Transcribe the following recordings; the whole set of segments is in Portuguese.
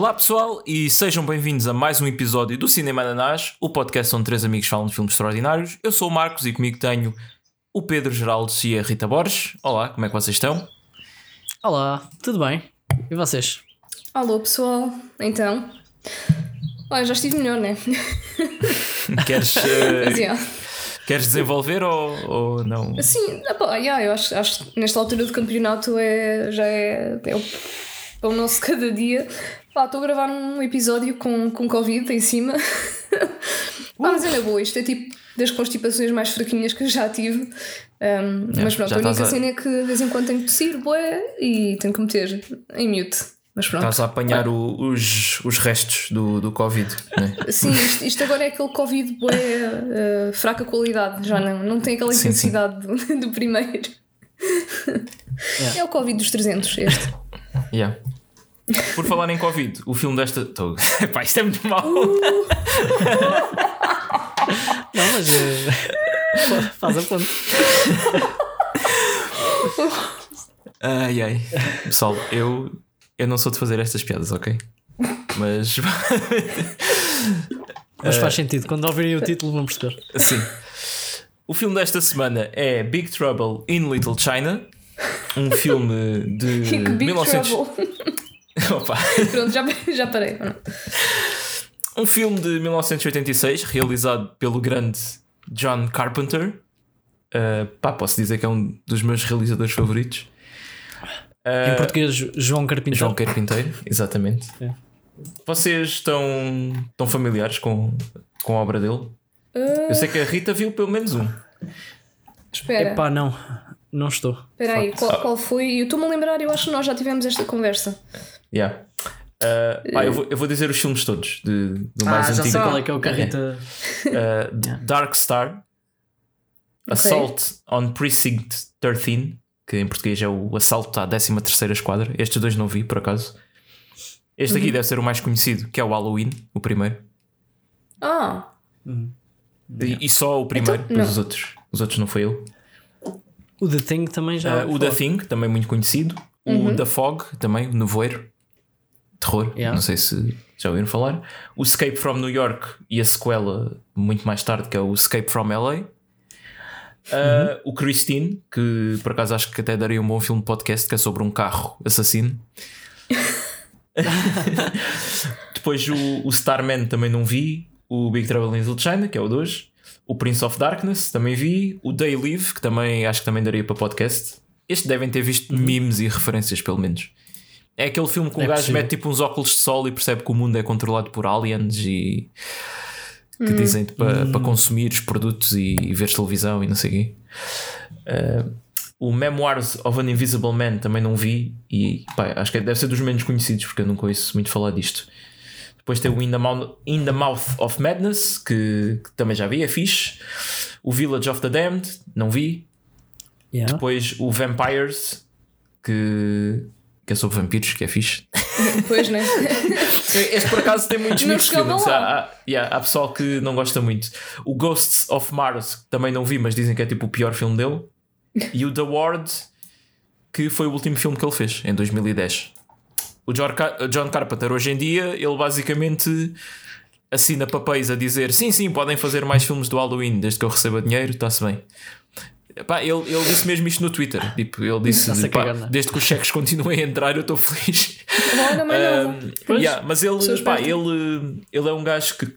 Olá pessoal e sejam bem-vindos a mais um episódio do Cinema Ananás, o podcast onde três amigos falam de filmes extraordinários. Eu sou o Marcos e comigo tenho o Pedro Geraldo e a Rita Borges. Olá, como é que vocês estão? Olá, tudo bem? E vocês? Alô pessoal, então. Olha, já estive melhor, né? Queres, uh, yeah. queres desenvolver ou, ou não? Sim, epá, yeah, eu acho, acho que nesta altura do campeonato é, já é, é, o, é o nosso cada dia. Pá, estou a gravar um episódio com, com Covid em cima. Pá, mas é na boa, isto é tipo das constipações mais fraquinhas que eu já tive. Um, mas pronto, a única a- cena é que de vez em quando tenho que tossir, boé, e tenho que meter em mute. Mas pronto. Estás a apanhar o- os, os restos do, do Covid, né? Sim, isto, isto agora é aquele Covid bué, eh, fraca qualidade, já não, não tem aquela Sim, sim. intensidade do, do primeiro. É o Covid dos 300, este. Yeah. Por falar em Covid, o filme desta. Tô... Epá, isto é muito mau. Não, mas eh, faz a ponte. Ai ai. Pessoal, eu, eu não sou de fazer estas piadas, ok? Mas. Mas faz sentido, quando ouvirem o título vão perceber. Sim. O filme desta semana é Big Trouble in Little China, um filme de Big 1900 Trouble. Opa. Pronto, já, já parei. Um filme de 1986, realizado pelo grande John Carpenter. Uh, pá, posso dizer que é um dos meus realizadores favoritos. Em português, João Carpinteiro. João Carpinteiro, exatamente. É. Vocês estão, estão familiares com, com a obra dele? Eu sei que a Rita viu pelo menos um. Espera, Epá, não, não estou. espera aí, qual, qual foi? Eu estou-me a lembrar, eu acho que nós já tivemos esta conversa. Yeah. Uh, pá, eu, vou, eu vou dizer os filmes todos de, do mais Ah, já antigo. sei qual é que é o Carrita. Uh, Dark Star, Assault on Precinct 13, que em português é o Assalto à 13 Esquadra. Estes dois não vi, por acaso. Este Uhum. aqui deve ser o mais conhecido, que é o Halloween, o primeiro. Ah, E, e só o primeiro, Então, pois não. os outros. Os outros não foi eu. O The Thing também já. Uh, o The Thing, também muito conhecido. O The Fog, também, o Nevoeiro. Terror, Yeah. não sei se já ouviram falar. O Escape from New York e a sequela, muito mais tarde, que é o Escape from LA. Uh, O Christine, que por acaso acho que até daria um bom filme de podcast, que é sobre um carro assassino. Depois o, o Starman também não vi. O Big Trouble in Little China, que é o 2. O Prince of Darkness também vi. O Day Live, que também acho que também daria para podcast. Este devem ter visto memes e referências, pelo menos. É aquele filme que o É gajo possível. mete tipo uns óculos de sol e percebe que o mundo é controlado por aliens e que dizem para para consumir os produtos e, e ver televisão e não sei o quê. Uh, o Memoirs of an Invisible Man também não vi e pá, acho que deve ser dos menos conhecidos porque eu nunca ouço muito falar disto. Depois tem o In the, Mouth, In the Mouth of Madness, que, que também já vi, é fixe. O Village of the Damned, não vi. Yeah. Depois o Vampires, que, que é sobre vampiros, que é fixe. pois né? Este por acaso tem muitos Não mixed feelings. lá. Há, há, yeah, há pessoal que não gosta muito. O Ghosts of Mars, que também não vi, mas dizem que é tipo o pior filme dele. E o The Ward, que foi o último filme que ele fez, em 2010. O John Carpenter, hoje em dia, ele basicamente assina papéis a dizer: sim, sim, podem fazer mais filmes do Halloween, desde que eu receba dinheiro, está-se bem. Pá, ele, ele disse mesmo isto no Twitter. Tipo, ele disse: pá, não desde que os cheques continuem a entrar, eu estou feliz. Olha, mais nada. Um, yeah, mas ele, pá, ele, ele é um gajo que,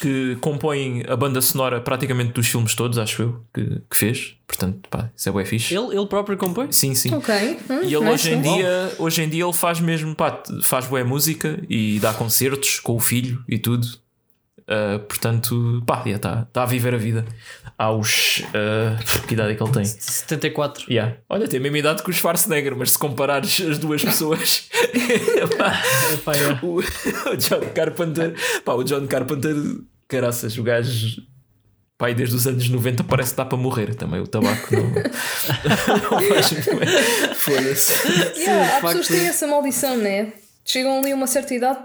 que compõe a banda sonora praticamente dos filmes todos, acho eu, que, que fez. Portanto, pá, isso é bem fixe. Ele, ele próprio compõe? Sim, sim. Ok. Hum, E ele nice, hoje em, dia, hoje em dia ele faz mesmo, pá, faz boa música e dá concertos com o filho e tudo. Uh, portanto, pá, está tá a viver a vida aos. uh, que idade é que ele tem? 74. Yeah. Olha, tem a mesma idade que o Schwarzenegger, mas se comparares as duas pessoas, pá, Epá, é. o, o John Carpenter, pá, o John Carpenter, caraças, o gajo, pá, e desde os anos 90 parece que dá para morrer também. O tabaco não, não faz muito bem. Foda-se. Yeah, há pessoas que têm essa maldição, né? Chegam ali a uma certa idade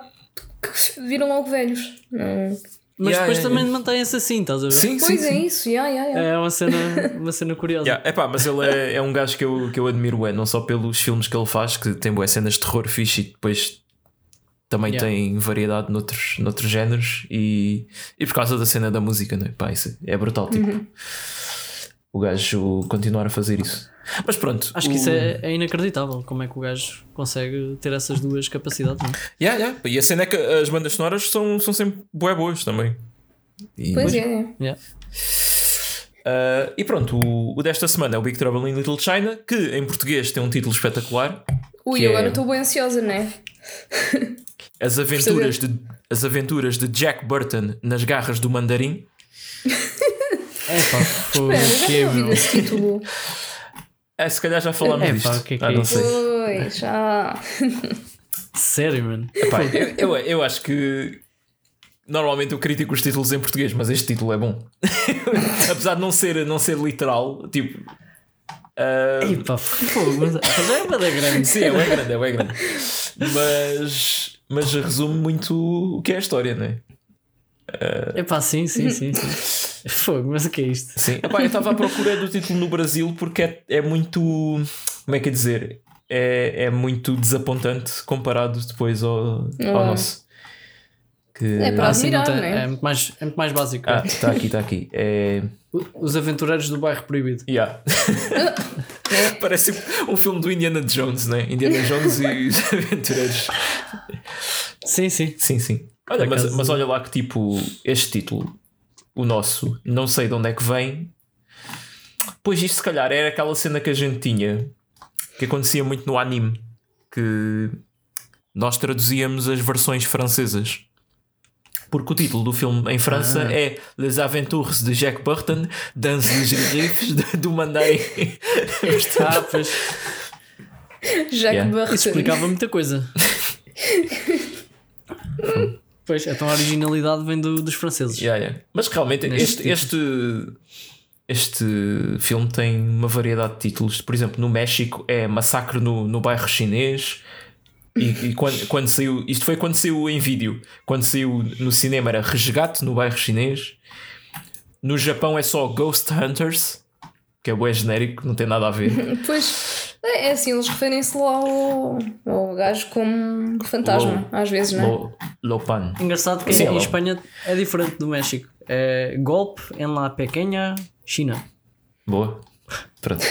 que viram logo velhos. Não. Mas Yeah, depois yeah, também mantém-se assim, estás a ver? Sim, sim, Pois é sim. isso, yeah, yeah, yeah. É uma cena, uma cena curiosa. Yeah, epá, mas ele é, é um gajo que eu, que eu admiro, é, não só pelos filmes que ele faz, que tem boas cenas de terror fixe e depois também Yeah. tem variedade noutros, noutros géneros e, e por causa da cena da música, né? Pá, isso é brutal. Tipo, o gajo continuar a fazer isso. Mas pronto, Acho que o- isso é, é inacreditável. Como é que o gajo consegue ter essas duas capacidades? Não? é? Yeah, yeah. E a cena é que as bandas sonoras são, são sempre bué boas também. E, Pois mas- é, é. Yeah. Ah, e pronto, o, o desta semana é o Big Trouble in Little China, que em português tem um título espetacular. Ui, é- agora estou bem ansiosa, não é? As aventuras, de, as aventuras de Jack Burton nas garras do mandarim. É fogo, Espera, já esse título. É, se calhar já falámos É, disto. pá, o que é que ah, é não sei. Pois, já. Sério, mano. Epá, eu, eu, eu acho que normalmente eu critico os títulos em português, mas este título é bom. Apesar de não ser, não ser literal, tipo. ah, Ei, pá, fogo, mas mas é uma da grande. sim, é bem grande, é bem grande. Mas, mas resume muito o que é a história, não é? É pá, sim, sim, sim, sim. Fogo, mas o que é isto? Sim, Epá, eu estava à procura do título no Brasil porque é, é muito. Como é que é dizer? É, é muito desapontante comparado depois ao, ao Ah. nosso. Que... É para Ah, admirar, tem- não é? é, muito mais, é muito mais básico. Ah, está aqui, está aqui. É. Os aventureiros do bairro proibido. Yeah. Parece um filme do Indiana Jones, né? Indiana Jones e os aventureiros. Sim, sim. Sim, sim. Olha, mas, acaso- mas olha lá que tipo, este título, o nosso, não sei de onde é que vem. Pois isto se calhar era aquela cena que a gente tinha, que acontecia muito no anime, que nós traduzíamos as versões francesas. Porque o título do filme em França Ah. é Les Aventures de Jack Burton dans les griffes do Mandarim. Ah, pois. Jack Yeah. Burton. Isso explicava muita coisa. pois, então a originalidade vem do- dos franceses. Yeah, yeah. Mas realmente este, este, este filme tem uma variedade de títulos. Por exemplo, no México é Massacre no, no bairro chinês. E, e quando, quando saiu, isto foi quando saiu em vídeo. Quando saiu no cinema era Resgate no bairro chinês. No Japão é só Ghost Hunters, que é bué genérico, não tem nada a ver. Pois, é é assim, eles referem-se lá ao, ao gajo como fantasma, às vezes, não é? Lo, Lopan. Engraçado que Sim, em é. Espanha é diferente do México. É golpe em la pequena China. Boa. Pronto.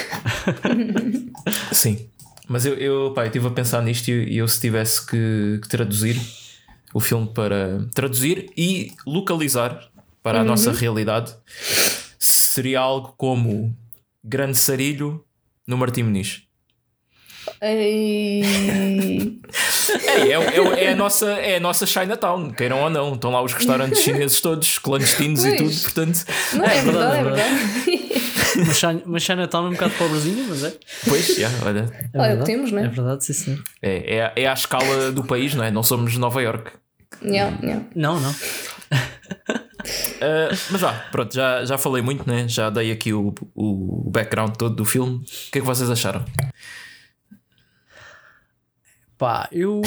Sim. Mas eu, eu, pá, eu estive a pensar nisto e eu, se tivesse que, que traduzir o filme para traduzir e localizar para a nossa realidade, seria algo como Grande Sarilho no Martim Muniz. Ei, É, é, é, é a nossa, é a nossa Chinatown, queiram ou não. Estão lá os restaurantes chineses todos, clandestinos e tudo, Pois. portanto, não é, É verdade, é verdade, é verdade. Uma Uma Chinatown um bocado pobrezinha, mas é. pois, já, olha, É Olha, o que verdade. temos, né? É verdade, sim, sim. é, é, é à escala do país, não é? Não somos Nova York. Yeah, yeah. Não, não. Uh, mas vá, pronto, já, já falei muito, né? Já dei aqui o, o background todo do filme. O que é que vocês acharam? Pá, eu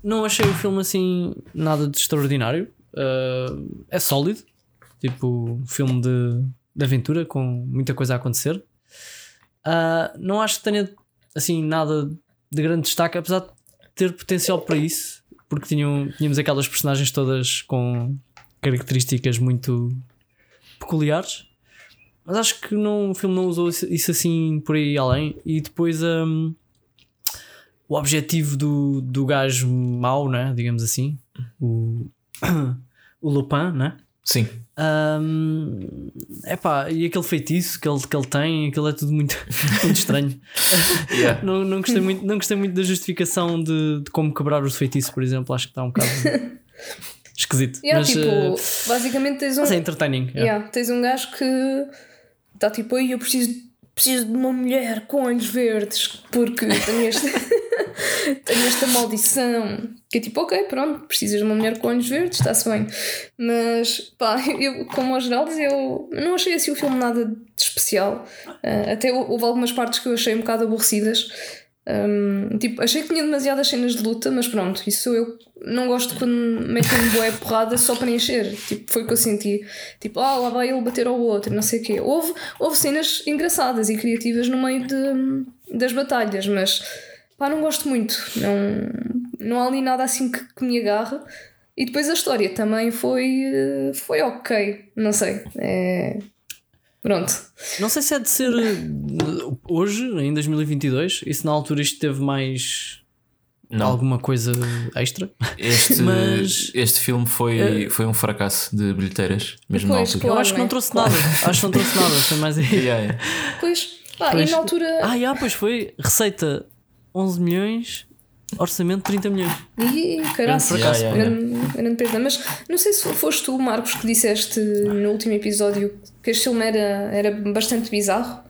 não achei o filme assim nada de extraordinário. Uh, é sólido, tipo filme de, de aventura com muita coisa a acontecer. Uh, não acho que tenha assim nada de grande destaque, apesar de ter potencial para isso, porque tinham, tínhamos aquelas personagens todas com características muito peculiares. Mas acho que não, o filme não usou isso, isso assim por aí além. E depois um, o objetivo do, do gajo mau, né? digamos assim, o, o Lupin, né? Sim, Um, epá, e aquele feitiço que ele, que ele tem, aquilo é tudo muito, muito estranho. yeah. Não, não, gostei muito, não gostei muito da justificação de, de como quebrar os feitiços, por exemplo. Acho que está um bocado esquisito. Yeah, mas, tipo, eh, basicamente tens um. mas é entertaining. yeah. Yeah, tens um gajo que está tipo aí, eu preciso, preciso de uma mulher com olhos verdes porque tenho, este, tenho esta maldição. Que é tipo, ok, pronto, precisas de uma mulher com olhos verdes, está-se bem. Mas pá, eu, como ao geral, eu não achei assim o filme nada de especial. Ah, até houve algumas partes que eu achei um bocado aborrecidas. Um, tipo, achei que tinha demasiadas cenas de luta, mas pronto, isso eu. Não gosto quando metem boé porrada só para encher. Tipo, foi o que eu senti. Tipo, ah, lá vai ele bater ao outro, não sei o quê. Houve, houve cenas engraçadas e criativas no meio de, das batalhas, mas pá, não gosto muito. Não, não há ali nada assim que, que me agarre. E depois a história também foi, eh, foi ok, não sei. É... Pronto. Não sei se é de ser eh, hoje, em 2022, e se na altura isto teve mais Não. alguma coisa extra. Este, Mas- este filme foi, foi um fracasso de bilheteiras, mesmo Pois, na altura. Eu Claro, acho que não trouxe nada. Acho que não trouxe nada. Foi mais aí. Yeah, yeah. Pois, pá, Pois. e na altura. Ah, já, pois foi. Receita 11 milhões, orçamento 30 milhões. Ih, caraças, fracasso. Yeah, yeah, grande, grande perda. Mas não sei se foste tu, Marcos, que disseste no último episódio que este filme era, era bastante bizarro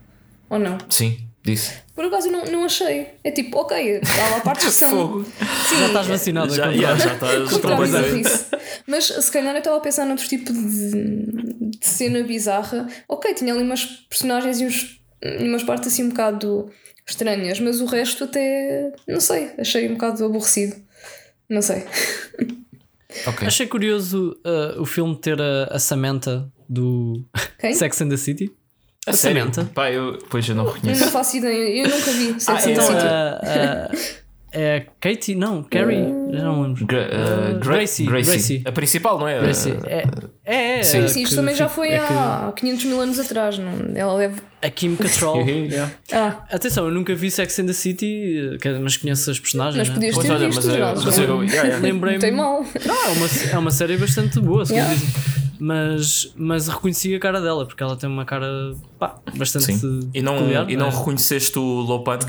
ou não? Sim, disse. Por acaso eu não, não achei. É tipo, ok, há lá partes que são. Fogo. Sim, Já estás vacinado. Já, contra- yeah, já estás contra bizarrice. Mas se calhar eu estava a pensar noutro tipo de, de cena bizarra. Ok, tinha ali umas personagens e uns, umas partes assim um bocado estranhas, mas o resto até. Não sei, achei um bocado aborrecido. Não sei. Ok. Achei curioso uh, o filme ter a, a Samantha do Quem? Sex and the City. A A sério? Samantha. Pá, eu, pois eu não Eu reconheço. não faço ideia, eu nunca vi. Sex Ah, and the Então, City. a, a, é a Katie? Não, Carrie? Já não lembro. Gra- uh, Gra- Gracie, Gracie. Gracie. A principal, não é? Gracie. É, é, é, Sim. Sim, isto que também já foi é que- há 500 mil anos atrás. Não? Ela deve. A Kim Cattrall. Yeah. Ah, Atenção, eu nunca vi Sex and the City, que- mas conheço as personagens. mas né? podias ter olha, visto mas, os eu, dados. mas não? eu, yeah, yeah. Lembrei-me. Não tem mal. Não, é uma, é uma série bastante boa, segundo Yeah. dizem. Mas, mas reconheci a cara dela, porque ela tem uma cara pá, bastante. Sim. E não, peculiar, e não é. reconheceste o Lopan?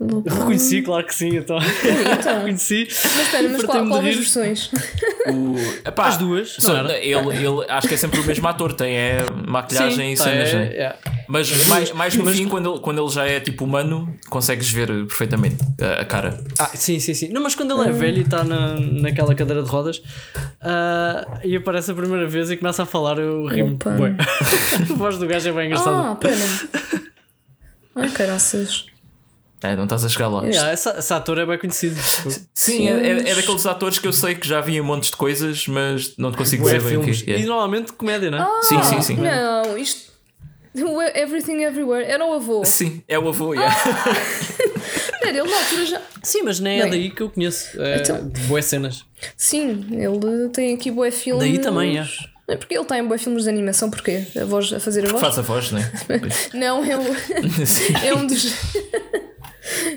Reconheci, claro que sim, então. então. reconheci. Mas espera, mas qual, qual das versões? O, epá, As duas, só- ele, ele, acho que é sempre o mesmo ator, tem é, maquilhagem e tá, cenas, é- né? é. Mas mais, mais no fim, quando ele, quando ele já é tipo humano, consegues ver perfeitamente a, a cara. Ah, sim, sim, sim. Não, mas quando ele é velho e está na, naquela cadeira de rodas ah, e aparece a primeira vez e começa a falar, eu rimo. A voz do gajo é bem engraçada. Ah, pera. Ai, caraças. É, não estás a chegar lá. Yeah, essa, esse ator é bem conhecido. Sim, é, é- é daqueles atores que eu sei que já vi em montes de coisas, mas não te consigo dizer bem o que é. E normalmente comédia, não é? Sim, sim, sim. Não, isto. Everything Everywhere era o avô. Sim, é o avô, yeah. Espera, ele na altura já. Sim, mas nem é Bem. daí que eu conheço. É Então- de boas cenas. Sim, ele tem aqui bué filmes. Daí também, é. É porque ele está em bué filmes de animação, porquê? A voz, a fazer a voz? Faz a voz, né? Não, é, o, Sim. é um dos.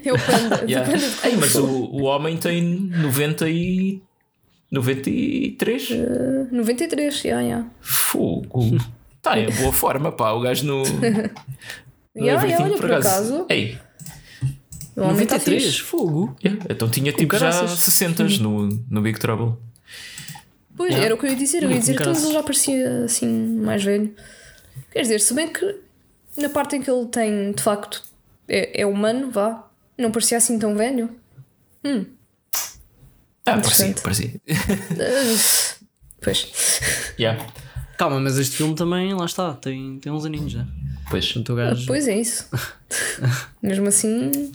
É o panda. Yeah. panda Ei, mas o, o homem tem 90 e. 93? 93, yeah, yeah. Fogo. Está em boa forma, pá. O gajo no. no Yeah, yeah, olha, por acaso. Ei, O homem está 93, fixe. fogo. yeah, então tinha tipo já caraças. 60 no, no Big Trouble. Pois, Yeah. era o que eu ia dizer. Eu ia dizer que ele já parecia assim mais velho. Quer dizer, se bem que na parte em que ele tem de facto é, é humano, vá, não parecia assim tão velho. Ah, parecia, parecia. Uh, pois. Yeah. Calma, mas este filme também, lá está, tem, tem uns aninhos já. Pois. Portanto, o gajo. Pois é isso. Mesmo assim.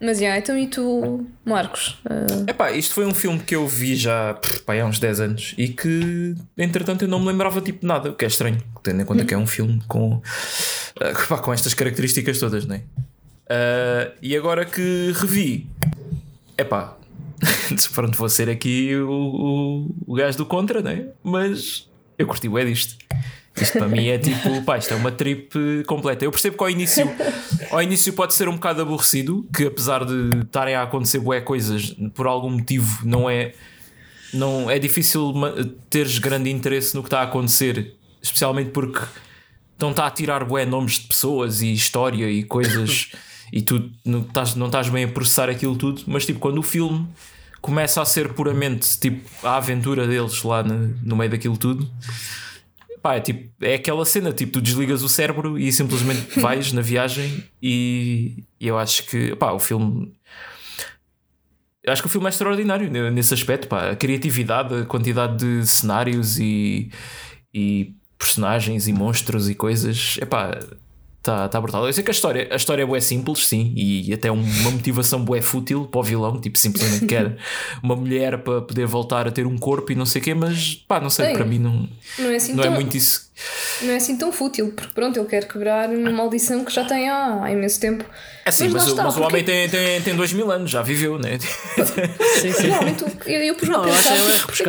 Mas já, então e tu, Marcos? Uh, Epá, isto foi um filme que eu vi já pá, há uns 10 anos e que entretanto eu não me lembrava tipo de nada, o que é estranho, tendo em conta que é um filme com, ah, pá, com estas características todas, não é? Ah, e agora que revi, epá, pronto, vou ser aqui o, o, o gajo do contra, não é? Mas eu curti o é disto. Isto para mim é tipo, pá, isto é uma trip completa. Eu percebo que ao início, ao início pode ser um bocado aborrecido, que apesar de estarem a acontecer bué coisas, por algum motivo não é, não é difícil teres grande interesse no que está a acontecer, especialmente porque estão-te a tirar bué nomes de pessoas e história e coisas e tu não estás, não estás bem a processar aquilo tudo, mas tipo, quando o filme começa a ser puramente tipo a aventura deles lá no, no meio daquilo tudo. Pá, é, tipo, é aquela cena, tipo, tu desligas o cérebro e simplesmente vais na viagem e, e eu acho que pá, o filme acho que o filme é extraordinário ne- nesse aspecto, pá, a criatividade, a quantidade de cenários e, e personagens e monstros e coisas, epá, Está tá brutal. Eu sei que a história, a história é bué simples, sim, e até uma motivação bué fútil para o vilão, tipo, simplesmente quer uma mulher para poder voltar a ter um corpo e não sei o quê, mas pá, não sei, Sim. para mim não, Não é assim não é tão, muito isso. não é assim tão fútil, porque pronto, ele quer quebrar uma maldição que já tem há, há imenso tempo. É sim, Mas mas, o- está, mas o porque- homem tem, tem, tem dois mil anos, já viveu, né? Sim, sim. Realmente, eu, eu pus-me a Não, eu acho pensar, é porque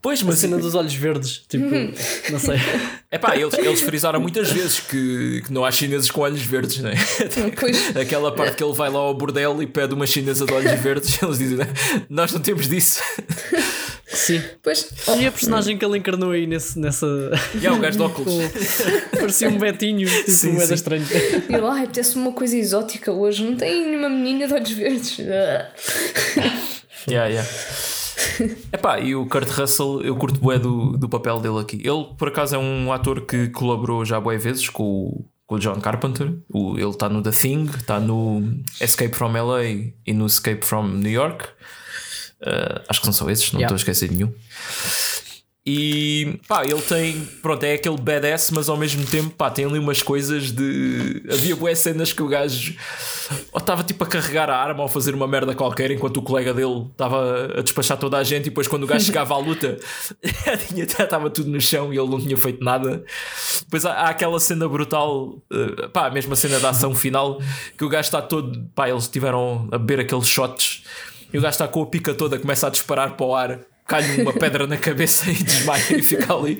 Pois, a mas cena dos olhos verdes. Tipo, não sei. é pá, eles, eles frisaram muitas vezes que, que não há chineses com olhos verdes, né? Pois. Aquela parte que ele vai lá ao bordel e pede uma chinesa de olhos verdes, eles dizem, nós não temos disso. Sim. Pois, E a personagem que ele encarnou aí nesse, nessa. E há o gajo de óculos. Parecia um Betinho, tipo, Sim, moeda sim. estranha. E lá, ai, apetece-me uma coisa exótica hoje. Não tem nenhuma menina de olhos verdes. Ah. Yeah, yeah. Epá, e o Kurt Russell, eu curto bué do, do papel dele aqui. Ele, por acaso, é um ator que colaborou já bué vezes com o, com o John Carpenter. O, ele está no The Thing, está no Escape from LA e no Escape from New York. Uh, acho que são só esses, não Yeah. estou a esquecer nenhum. E pá, ele tem, pronto, é aquele badass, mas ao mesmo tempo, pá, tem ali umas coisas de. Havia boas cenas que o gajo ou estava tipo a carregar a arma ou a fazer uma merda qualquer enquanto o colega dele estava a despachar toda a gente. E depois, quando o gajo chegava à luta, estava tudo no chão e ele não tinha feito nada. Depois há, há aquela cena brutal, eh, pá, a mesma cena da ação final, que o gajo está todo, pá, eles tiveram a beber aqueles shots e o gajo está com a pica toda, começa a disparar para o ar. Cai-lhe uma pedra na cabeça e desmaia e fica ali.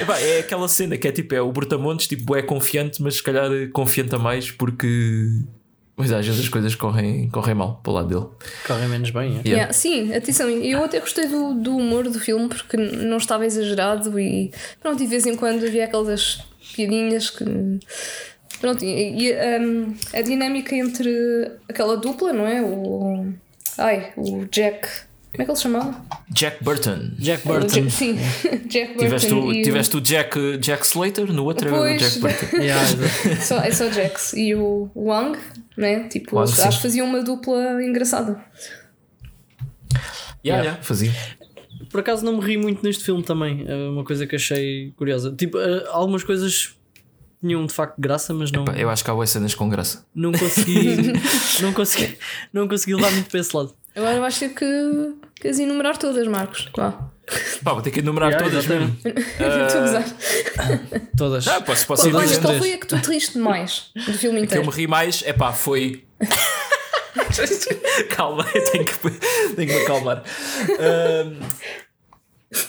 Epá, é aquela cena que é tipo, é o Brutamontes, tipo, é confiante, mas se calhar confiante a mais porque. Mas às vezes as coisas correm, correm mal para o lado dele. Corre menos bem, é? Yeah. Yeah, sim, atenção, eu até gostei do, do humor do filme porque não estava exagerado e pronto, e de vez em quando havia aquelas piadinhas que. Pronto, e, e, um, a dinâmica entre aquela dupla, não é? O. Ai, o Jack. Como é que ele se chamava? Jack Burton. Jack Burton. Jack- sim, Jack Burton. Tiveste o, e tiveste o Jack, Jack Slater, no outro era o Pois. Jack Burton. Yeah. Só, é só Jax e o Wang, né? Tipo, Wang, acho que faziam uma dupla engraçada. Yeah, yeah, fazia. Por acaso não me ri muito neste filme também. É uma coisa que achei curiosa. Tipo, eh, algumas coisas tinham de facto graça, mas não, Pá, Eu acho que há boas cenas com graça. não consegui. não consegui. Não consegui levar muito para esse lado. Agora vais ter que, que as enumerar todas, Marcos. Vá. Pá, vou ter que enumerar Yeah, todas mesmo. Estou a gozar. Todas. Ah, posso, posso Todas Olha, dizendo. qual três. foi a que tu te riste mais do filme que eu inteiro? me ri mais, é pá, foi. Calma, eu tenho que, tenho que me acalmar. Ahm,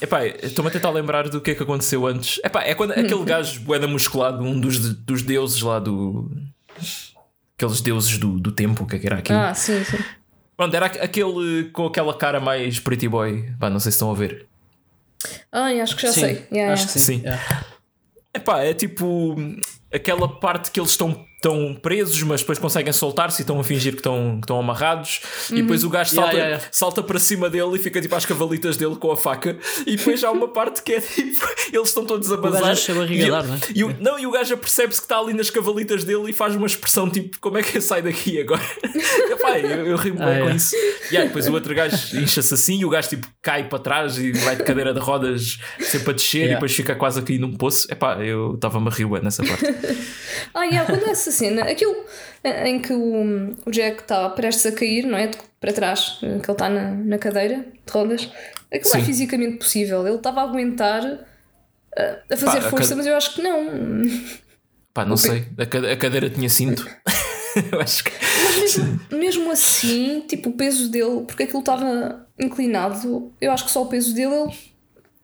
Epá, estou-me a tentar lembrar do que é que aconteceu antes. Epá, é quando aquele gajo boeda musculado, um dos, dos deuses lá do. Aqueles deuses do, do tempo, o que é que era aquilo? Ah, sim, sim. Pronto, era aquele com aquela cara mais pretty boy. Pá, não sei se estão a ver. Ai, acho que já Sim, sei. Yeah, acho yeah. que sim. Sim. Yeah. Epá, é tipo aquela parte que eles estão tão presos, mas depois conseguem soltar-se e estão a fingir que estão, que estão amarrados. E depois o gajo Yeah, salta, yeah, yeah. salta para cima dele e fica tipo às cavalitas dele com a faca. E depois há uma parte que é tipo, eles estão todos a bazar. a barriga e, não é? e o, não, e o gajo percebe-se que está ali nas cavalitas dele e faz uma expressão tipo: Como é que eu saio daqui agora? Epá, eu, eu rimo bem Ah, com é. isso. E aí, depois o outro gajo incha-se assim e o gajo tipo cai para trás e vai de cadeira de rodas sempre a descer e Yeah. depois fica quase a cair num poço. Epá, eu estava-me a rir nessa parte. Yeah, quando é essa cena, aquilo em que o, o Jack está prestes a cair, não é? De- Para trás, que ele está na, na cadeira de rodas, aquilo é Sim. fisicamente possível. Ele estava a aguentar ah, a fazer Pá, a força, cade- mas eu acho que não. Pá, não sei. A, cade- a cadeira tinha cinto. eu acho que. Mesmo, mesmo assim, tipo, o peso dele, porque aquilo estava inclinado, eu acho que só o peso dele ele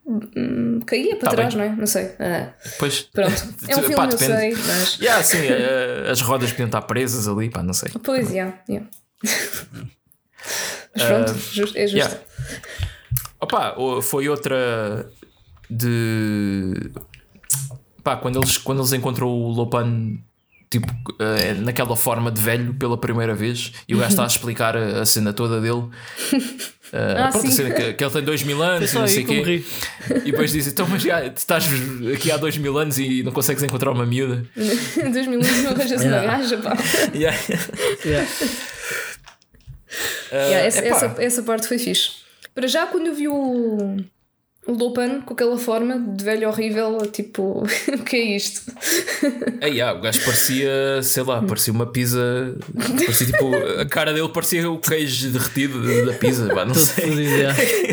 hum, caía para Tá trás, bem. não é? Não sei. Ah, Pois. pronto. É um filme, Pá, eu depende. sei, mas. Yeah, sim, eh, as rodas podiam estar presas ali, pá, não sei. Pois, yeah, yeah. mas pronto, justo- é justo. Yeah. Opa, foi outra de. Pá, quando eles, quando eles encontrou o Lopan, tipo, eh, naquela forma de velho pela primeira vez, e o gajo está a explicar a, a cena toda dele. Eh, Ah, pronto, a sim. cena que, que ele tem 2 mil anos e não sei o quê. ri. E depois diz: Então, mas já, tu estás aqui há 2 mil anos e não consegues encontrar uma miúda. Em 2011 não arranjas uma Yeah. gaja, pá. Yeah. Yeah. Yeah, essa, essa, essa parte foi fixe. Para já, quando eu vi o, Lopan com aquela forma de velho horrível, tipo, o que é isto? Ei, ah, o gajo parecia, sei lá, parecia uma pizza. Parecia tipo. A cara dele parecia o queijo derretido da pizza, pá, não sei.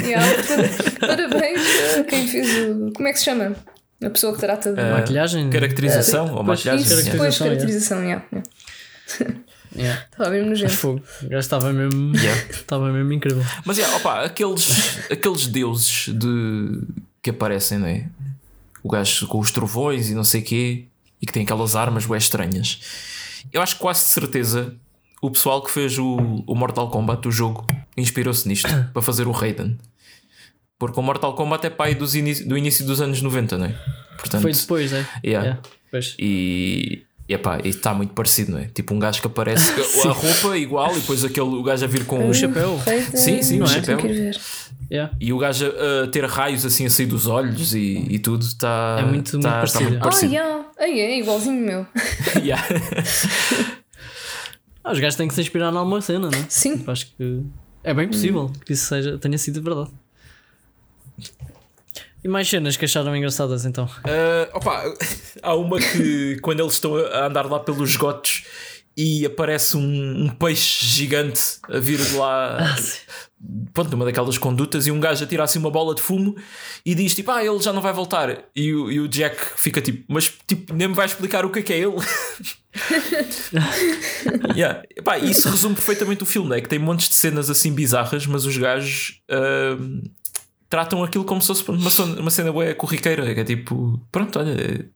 yeah, portanto, parabéns a quem fez o. Como é que se chama? A pessoa que trata de. Uh, maquilhagem? Caracterização ou maquilhagem? Isso, depois caracterização, yeah. yeah. Yeah. Estava mesmo nojento. Fogo. O gajo estava mesmo, Yeah. estava mesmo incrível. Mas yeah, opa, aqueles, aqueles deuses de, que aparecem, não é? O gajo com os trovões e não sei o quê, e que tem aquelas armas bem estranhas. Eu acho quase de certeza o pessoal que fez o, o Mortal Kombat, o jogo, inspirou-se nisto para fazer o Raiden. Porque o Mortal Kombat é pai dos inici- do início dos anos 90, não é? Portanto, Foi depois, é? Yeah. Pois. E e epá, e está muito parecido, não é? Tipo um gajo que aparece a roupa igual e depois aquele, o gajo a vir com O chapéu. Feita- Sim, sim, não o é? chapéu. Yeah. E o gajo a, a ter raios assim a sair dos olhos e, e tudo está É muito- muito tá, tá parecido. muito Ah, parecido. yeah. Aí é igualzinho o meu. Yeah. Ah, os gajos têm que se inspirar em alguma cena, não é? Sim. Tipo, Acho que é bem possível que isso seja, tenha sido verdade. E mais cenas que acharam engraçadas então? Ah, opa, há uma que quando eles estão a andar lá pelos esgotos e aparece um, um peixe gigante a vir de lá Ah, pronto, numa daquelas condutas e um gajo a tirar assim uma bola de fumo e diz tipo, ah, ele já não vai voltar. E o, e o Jack fica tipo, mas tipo, nem me vai explicar o que é que é ele. yeah. Epá, isso resume perfeitamente o filme, né? que tem montes de cenas assim bizarras, mas os gajos ahm, tratam aquilo como se fosse uma, cena- uma cena boa corriqueira, que é tipo, pronto, olha.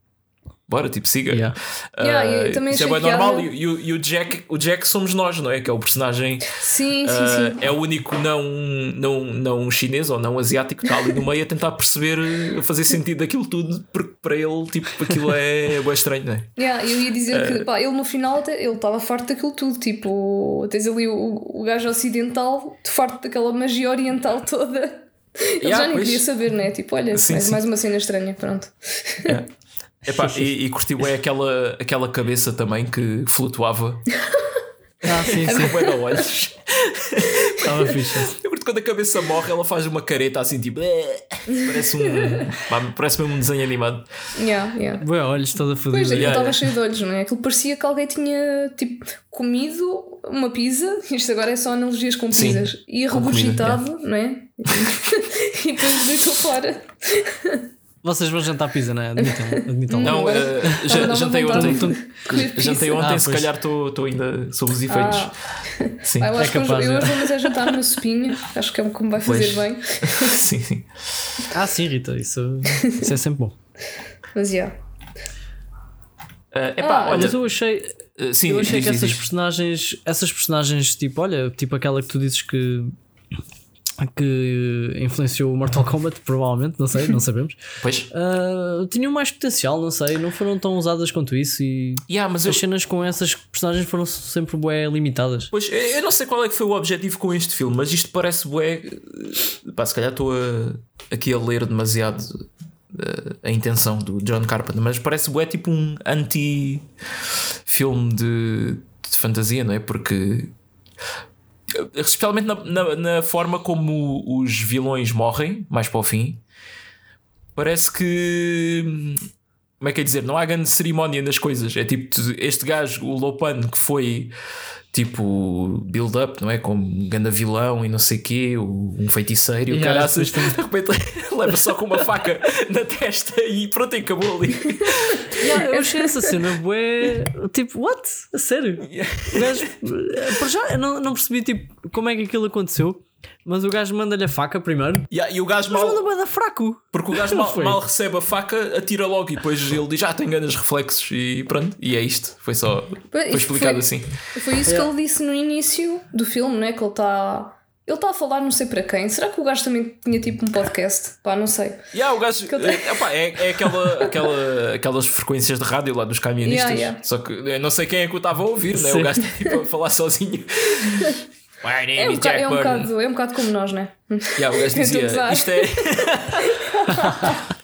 Bora, tipo, siga. Yeah. Ah, Yeah, eu também isso é bem normal. E, e o- e o Jack, o Jack somos nós, não é? Que é o personagem Sim, sim, Uh, sim. é o único não, não, não chinês ou não asiático que está ali no meio a tentar perceber, a fazer sentido daquilo tudo, porque para ele tipo, aquilo é bem estranho, não é? Yeah, eu ia dizer Eh, que pá, ele no final ele estava farto daquilo tudo. Tipo, tens ali o, o gajo ocidental farto daquela magia oriental toda. Ele Yeah, já nem pois. queria saber, né? Tipo, olha, Sim, mais, sim. mais uma cena estranha, pronto. Epá, e, e curtiu é aquela, aquela cabeça também que flutuava Ah, sim, com sim. bué de olhos. Estava fixe. Eu curto quando a cabeça morre, ela faz uma careta assim tipo. Parece um. Parece mesmo um desenho animado. Yeah, yeah. Boa, olhos toda Pois, fodida. aquilo Yeah, estava yeah. cheio de olhos, não é? Aquilo parecia que alguém tinha tipo comido uma pizza, isto agora é só analogias com Sim, pizzas, e com comida, regurgitado, não é? e depois deitou fora. Vocês vão jantar pizza, não é? Admitam. Admitam. Não, ja- dar jantei ontem. Jantei ontem, Ah, se calhar estou ainda sob os efeitos. Ah. Sim. Ah, eu acho que capaz, hoje, é. hoje vou mas é jantar uma sopinha, acho que é o que me vai fazer Pois. bem. sim, sim. Ah, sim, Rita, isso, isso é sempre bom. Mas já. Eh, epá, Ah, olha, Mas eu achei, eh, sim, eu achei diz, que diz, essas diz. personagens, essas personagens, tipo, olha, tipo aquela que tu dizes que que influenciou o Mortal Kombat, provavelmente, não sei, não sabemos. Pois. Ah, tinham mais potencial, não sei, não foram tão usadas quanto isso e Yeah, mas eu, as cenas com essas personagens foram sempre bué limitadas. pois, eu eu não sei qual é que foi o objetivo com este filme, mas isto parece bué. eh, Pá, se calhar estou aqui a ler demasiado eh, a intenção do John Carpenter, mas parece bué tipo um anti-filme de, de fantasia, não é? Porque. Eh, Especialmente na, na, na forma como os vilões morrem, mais para o fim, parece que. Como é que é dizer? Não há grande cerimónia nas coisas. É tipo este gajo, o Lopan, que foi tipo build-up, não é? Como um grande vilão e não sei o quê, o- um feiticeiro e o Yeah, caraças, de repente leva só com uma faca na testa e pronto, e acabou ali. Não, eu achei essa cena bué. Tipo, what? A sério? O gajo. Para já, eu não, não percebi tipo, como é que aquilo aconteceu. Mas o gajo manda-lhe a faca primeiro. Yeah, e o gajo Mas mal. manda bué da fraco. Porque o gajo mal, mal recebe a faca, atira logo e depois ele diz: Ah, tem grandes reflexos e pronto. E é isto. Foi só. Foi explicado foi- assim. Foi isso que ele disse no início do filme, não é? Que ele está. Ele está a falar não sei para quem. Será que o gajo também tinha tipo um podcast? Pá, não sei. Yeah, o gajo, Que eu tenho- é, é, é aquela, aquela, aquelas frequências de rádio lá dos camionistas. Yeah, yeah. Só que eu não sei quem é que eu estava a ouvir, né? O gajo está tipo, a falar sozinho. My name É um, is bocado, Jack é, um Burton. bocado, é um bocado como nós, não é? Yeah, o gajo estou dizia. Isto é.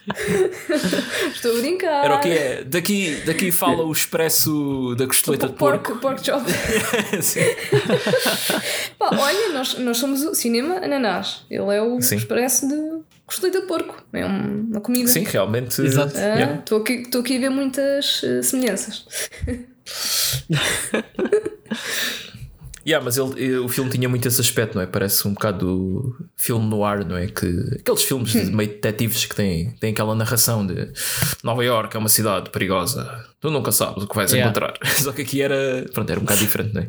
Estou a brincar. Era o que é? Daqui, daqui fala o expresso da costeleta de porco. Pork chop. Pá, olha, nós, nós somos o cinema ananás. Ele é o Sim. expresso de costeleta de porco. É um- uma comida. Sim, realmente. Exato. Ah, yeah. Estou aqui, estou aqui a ver muitas eh, semelhanças. Yeah, mas ele, eh, o filme tinha muito esse aspecto, não é? Parece um bocado filme no ar, não é? Que, aqueles filmes de meio detetives que têm, têm aquela narração de Nova York é uma cidade perigosa, tu nunca sabes o que vais Yeah. encontrar. Só que aqui era, pronto, era um bocado diferente, não é?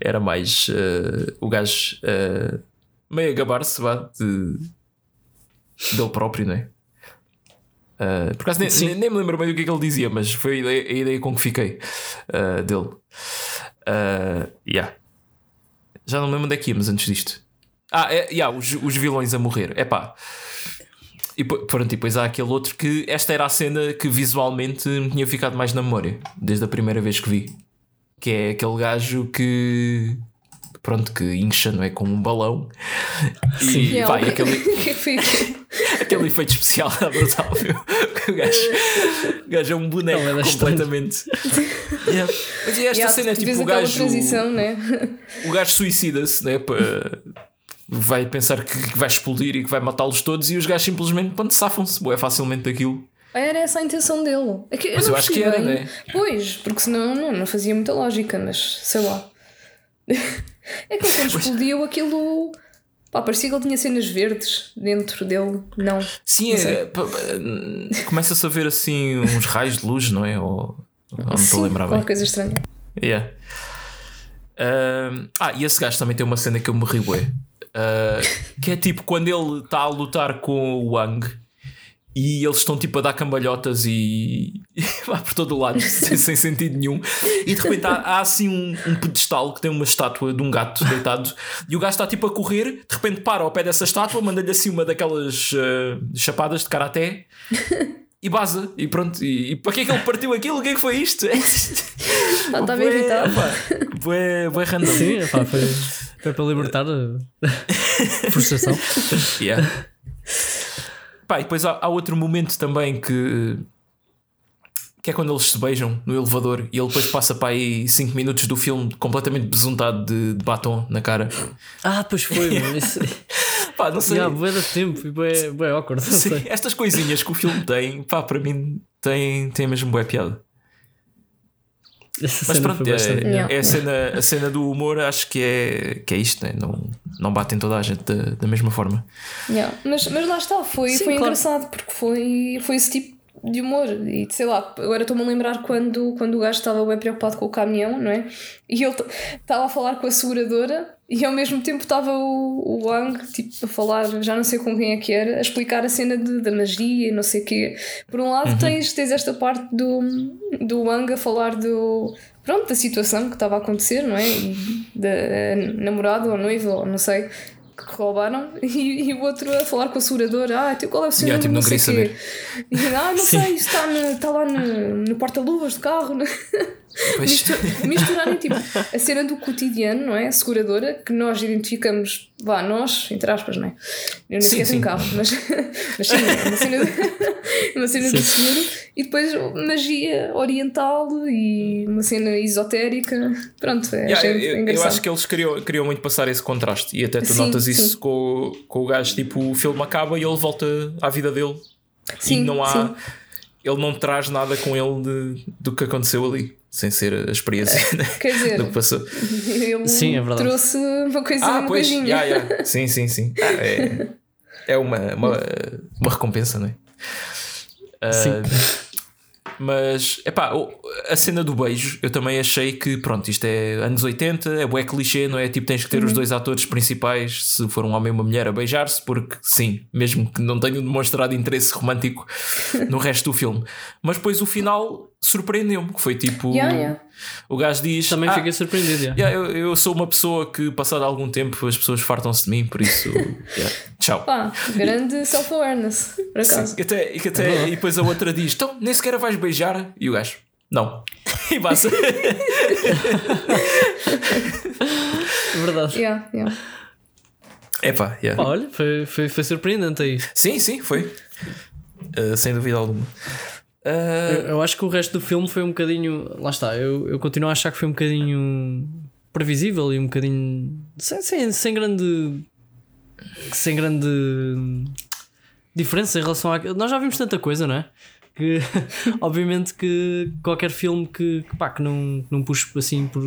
Era mais eh, o gajo eh, meio a gabar-se vá, de, dele próprio, não é? Uh, por acaso nem, nem, nem me lembro bem do que é que ele dizia, mas foi a ideia, a ideia com que fiquei uh, dele. Uh, yeah. Já não lembro onde é que íamos antes disto. Ah, é, yeah, os, os vilões a morrer. É pá. E pronto, e depois há aquele outro que esta era a cena que visualmente me tinha ficado mais na memória, desde a primeira vez que vi. Que é aquele gajo que. Pronto, que incha, não é? Com um balão. E, é pá, aquele, o que é aquilo? aquele efeito especial é brutal, meu. Que O gajo, o gajo é um boneco Não, é da completamente. Yeah. Mas e esta há- cena é tipo o gajo. transição, né? O gajo suicida-se, né? Para... Vai pensar que vai explodir e que vai matá-los todos e os gajos simplesmente pronto, safam-se bué, facilmente daquilo. Era essa a intenção dele. É que Mas não eu acho que era, bem. né? Pois, porque senão não, não fazia muita lógica, mas sei lá. É que quando explodiu aquilo. Pá, parecia que ele tinha cenas verdes dentro dele. Não. Sim, Não é, começa-se a ver assim uns raios de luz, não é? Ou, ou não estou a lembrar bem. qualquer coisa estranha. Yeah. Ahm, ah, e esse gajo também tem uma cena que eu me rio bué. Ah, que é tipo quando ele está a lutar com o Wang e eles estão tipo a dar cambalhotas e, e vá por todo o lado sem, sem sentido nenhum. E de repente há, há assim um, um pedestal que tem uma estátua de um gato deitado e o gajo está tipo a correr, de repente para ao pé dessa estátua, manda-lhe assim uma daquelas ah, chapadas de karaté. E baza, e pronto. E, e para que é que ele partiu aquilo? O que é que foi isto? Ah, estava Bué, irritado. pá, Bué, bué random. Sim, epá, foi, foi para libertar a frustração. Yeah. Pá, e depois há, há outro momento também que que é quando eles se beijam no elevador e ele depois passa para aí 5 minutos do filme completamente besuntado de, de batom na cara. Ah, pois foi, mano. Isso, Pá, não sei. yeah, de tempo e bué, bué awkward. não Sim, sei. estas coisinhas que o filme tem, pá, para mim tem, tem mesmo boa piada. Essa Mas pronto, é, é a, cena, a cena do humor, acho que é, que é isto, né? não, não batem toda a gente da, da mesma forma. Yeah. Mas, mas lá está, foi, Sim, foi claro. engraçado porque foi, foi esse tipo de humor. E sei lá, agora estou-me a lembrar quando, quando o gajo estava bem preocupado com o caminhão, não é? E ele estava a falar com a seguradora e ao mesmo tempo estava o, o Wang tipo, a falar, já não sei com quem é que era, a explicar a cena de, da magia e não sei o quê. Por um lado, tens, tens esta parte do, do Wang a falar do. Pronto, da situação que estava a acontecer, não é? E da eh, namorada ou noiva, ou não sei, que roubaram, e, e o outro a falar com a seguradora: Ah, teu- qual é o seu Yeah, número? tipo, não não sei queria quê. E, ah, não Sim. sei, isso está, no- está lá no, no porta-luvas do carro. Mistur- misturarem tipo a cena do cotidiano, não é? A seguradora, que nós identificamos, vá, nós, entre aspas, não é? Eu Sim, sequer sim. tenho carro, mas, mas sim, é uma cena, de- uma cena do seguro e depois magia oriental e uma cena esotérica. Pronto, é, Yeah, eu, eu acho que eles queriam, queriam muito passar esse contraste e até tu Sim, notas sim. isso com, o- com o gajo, tipo, o filme acaba e ele volta à vida dele Sim, e não há sim. ele não traz nada com ele de, do que aconteceu ali, sem ser a experiência né, Quer dizer, do que passou. ele Sim, é verdade. trouxe uma coisa, Ah, uma pois, coisinha. yeah, yeah. sim, sim, sim. Ah, é, é uma, uma, uma recompensa, não é? Ah, Sim. Mas, epá, a cena do beijo, eu também achei que, pronto, isto é anos 80, é bué clichê, não é? Tipo, tens que ter os dois atores principais, se for um homem e uma mulher, a beijar-se, porque sim, mesmo que não tenham demonstrado interesse romântico no resto do filme. Mas depois o final surpreendeu-me, que foi tipo, Yeah, yeah. o gajo diz... Também "Ah, fiquei surpreendido. yeah. Yeah, eu, eu sou uma pessoa que, passado algum tempo, as pessoas fartam-se de mim, por isso, yeah, tchau. Pá, grande self-awareness, por acaso. Sim, que até, e, que até, e depois a outra diz: Então, nem sequer vais beijar? E o gajo: Não. E passa. Verdade. Yeah, yeah. Epá, yeah. Olha, foi, foi, foi surpreendente aí. Sim, sim, foi. Uh, sem dúvida alguma. Uh, Eu, eu acho que o resto do filme foi um bocadinho. Lá está, eu, eu continuo a achar que foi um bocadinho previsível e um bocadinho. sem, sem, sem grande. sem grande diferença em relação a. Nós já vimos tanta coisa, não é? Que obviamente que qualquer filme que, que, pá, que não, não puxe assim por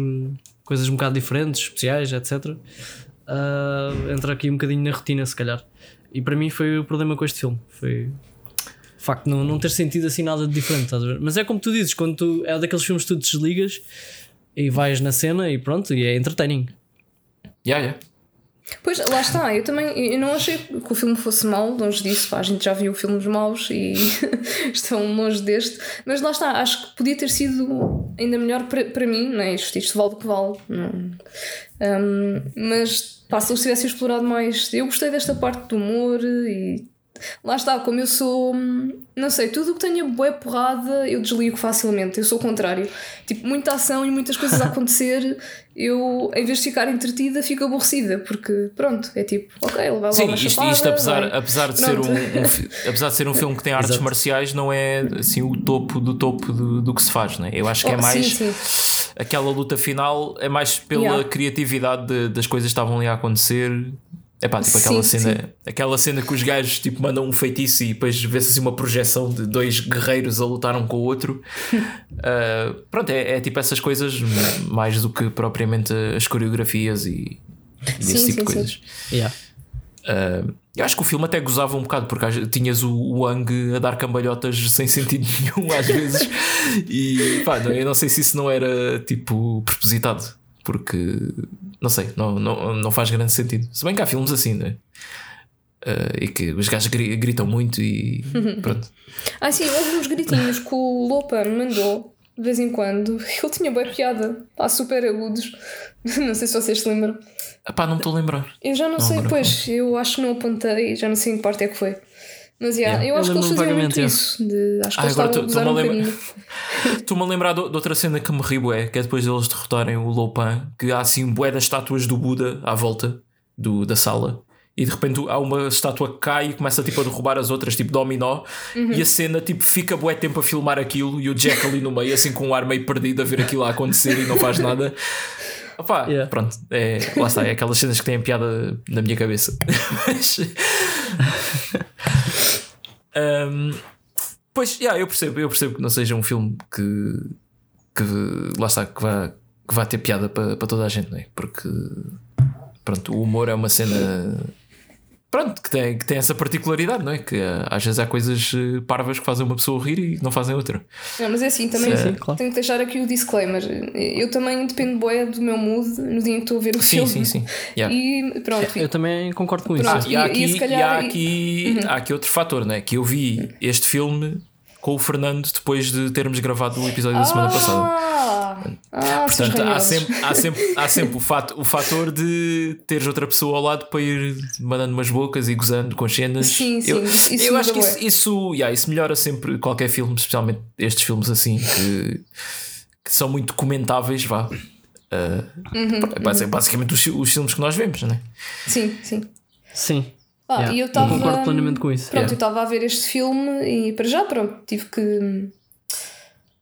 coisas um bocado diferentes, especiais, etc. ah, entra aqui um bocadinho na rotina, se calhar. E para mim foi o problema com este filme. Foi facto de não, não ter sentido assim nada de diferente, estás a ver? Mas é como tu dizes, quando tu é daqueles filmes que tu desligas e vais na cena e pronto, e é entertaining. Yeah, yeah. Pois, lá está, eu também eu não achei que o filme fosse mau, longe disso, pá, a gente já viu filmes maus e estão longe deste, mas lá está, acho que podia ter sido ainda melhor para, para mim, não é? Isto, isto vale o que vale, não. Um, mas pá, se eles tivessem explorado mais, eu gostei desta parte do humor e lá está, como eu sou, não sei, tudo o que tenha boa porrada eu desligo facilmente, eu sou o contrário, tipo, muita ação e muitas coisas a acontecer, eu em vez de ficar entretida, fico aborrecida, porque pronto, é tipo, ok, ele vai lá Sim, uma isto, chapada, isto apesar, vai. apesar, de ser um, um apesar de ser um filme que tem artes Exato. marciais, não é assim o topo do topo do, do que se faz, né? Eu acho que é Oh, mais sim, sim. aquela luta final, é mais pela Yeah. criatividade de- das coisas que estavam ali a acontecer. É pá, tipo Sim, aquela sim. cena, aquela cena que os gajos tipo, mandam um feitiço e depois vê-se assim uma projeção de dois guerreiros a lutar um com o outro. Ah, pronto, é, é tipo essas coisas mais do que propriamente as coreografias e, e Sim, esse tipo sim, de coisas. Yeah. Uh, eu acho que o filme até gozava um bocado porque tinhas o, Wang a dar cambalhotas sem sentido nenhum às vezes e pá, eu não sei se isso não era tipo propositado porque não sei, não, não, não faz grande sentido. Se bem que há filmes assim, né? Uh, e que os gajos gri- gritam muito e pronto. Ah, sim, houve uns gritinhos que o Lopa me mandou de vez em quando. Ele tinha boa piada, pá, super agudos. Não sei se vocês se lembram. Epá, não estou a lembrar. Eu já não, Não sei, lembro. pois, eu acho que não apontei, já não sei em que parte é que foi. Mas yeah, Yeah. eu Eu acho que eles faziam muito isso. De, acho que Ah, eles agora estavam a tu- gozar um. Estou-me a lembrar de, de outra cena que me ri bué, que é depois deles derrotarem o Lopan, que há assim bué das estátuas do Buda à volta do, da sala. E de repente há uma estátua que cai e começa tipo a derrubar as outras, tipo dominó. Uhum. E a cena tipo fica bué tempo a filmar aquilo e o Jack ali no meio, assim com um ar meio perdido a ver aquilo a acontecer e não faz nada. Opá, Yeah. pronto, é, lá está, é aquelas cenas que têm piada na minha cabeça. Mas- Um, pois, yeah, eu percebo, eu percebo que não seja um filme que, que lá está, que vá, que vá ter piada para para toda a gente, não é? Porque pronto, o humor é uma cena pronto, que tem, que tem essa particularidade, não é? Que ah, às vezes há coisas eh, parvas que fazem uma pessoa rir e não fazem outra. Não, mas é assim, também Sim, sim, claro. tenho que deixar aqui o disclaimer. Eu também dependo boé do meu mood no dia em que estou a ver o Sim, filme. sim, sim. Yeah. E pronto, Eu também concordo com isso. Pronto. E há E- e aqui, se calhar- e há aqui, há aqui outro fator, não é? Que eu vi este filme com o Fernando depois de termos gravado o episódio da semana passada. Ah, Portanto, há sempre, há sempre, há sempre o, fato, o fator de teres outra pessoa ao lado para ir mandando umas bocas e gozando com as cenas. Sim, sim, Eu, isso eu acho que isso, isso, yeah, isso melhora sempre qualquer filme, especialmente estes filmes assim que, que são muito comentáveis. Vá. Uh, Uhum, basi- basicamente os, os filmes que nós vemos, não é? Sim, sim. Sim. Ah, Yeah. e eu estava. concordo plenamente com isso. Pronto, Yeah. eu estava a ver este filme e para já, pronto, tive que.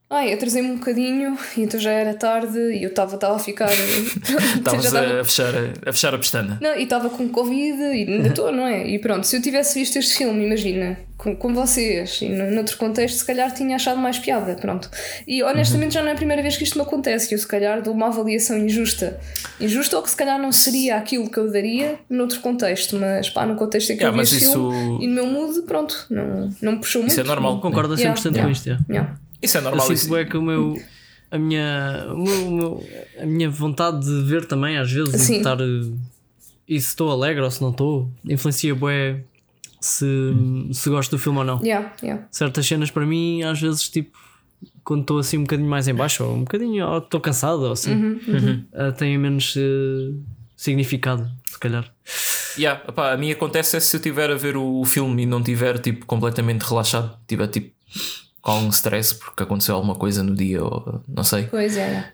Ai, atrasei-me um bocadinho e então já era tarde e eu estava a ficar. Estavas a fechar a, fechar a pestana. Não, e estava com Covid e ainda estou, não é? E pronto, se eu tivesse visto este filme, imagina, com, com vocês e no, noutro contexto, se calhar tinha achado mais piada, pronto. E honestamente já não é a primeira vez que isto me acontece, que eu se calhar dou uma avaliação injusta. Injusta ou que se calhar não seria aquilo que eu daria noutro contexto, mas pá, no contexto em que Yeah, eu vi este isso- filme e no meu mood, pronto, não, não me puxou muito. Isso é normal. Concordo a 100% Yeah, com yeah. isto. yeah. Yeah. Isso é Eu normal. sinto Isso, é que o meu, a, minha, o meu- o meu- a minha vontade de ver também, às vezes, e de Sim. estar. eh, E se estou alegre ou se não estou, influencia bué se, se gosto do filme ou não. Yeah, yeah. Certas cenas para mim, às vezes, tipo, quando estou assim um bocadinho mais em baixo, ou um bocadinho, ou estou cansado, ou assim, Uhum, eh, têm menos eh, significado, se calhar. Yeah, opá, a mim acontece é se eu estiver a ver o filme e não estiver tipo, completamente relaxado, estiver tipo com algum stress porque aconteceu alguma coisa no dia ou não sei, Pois é.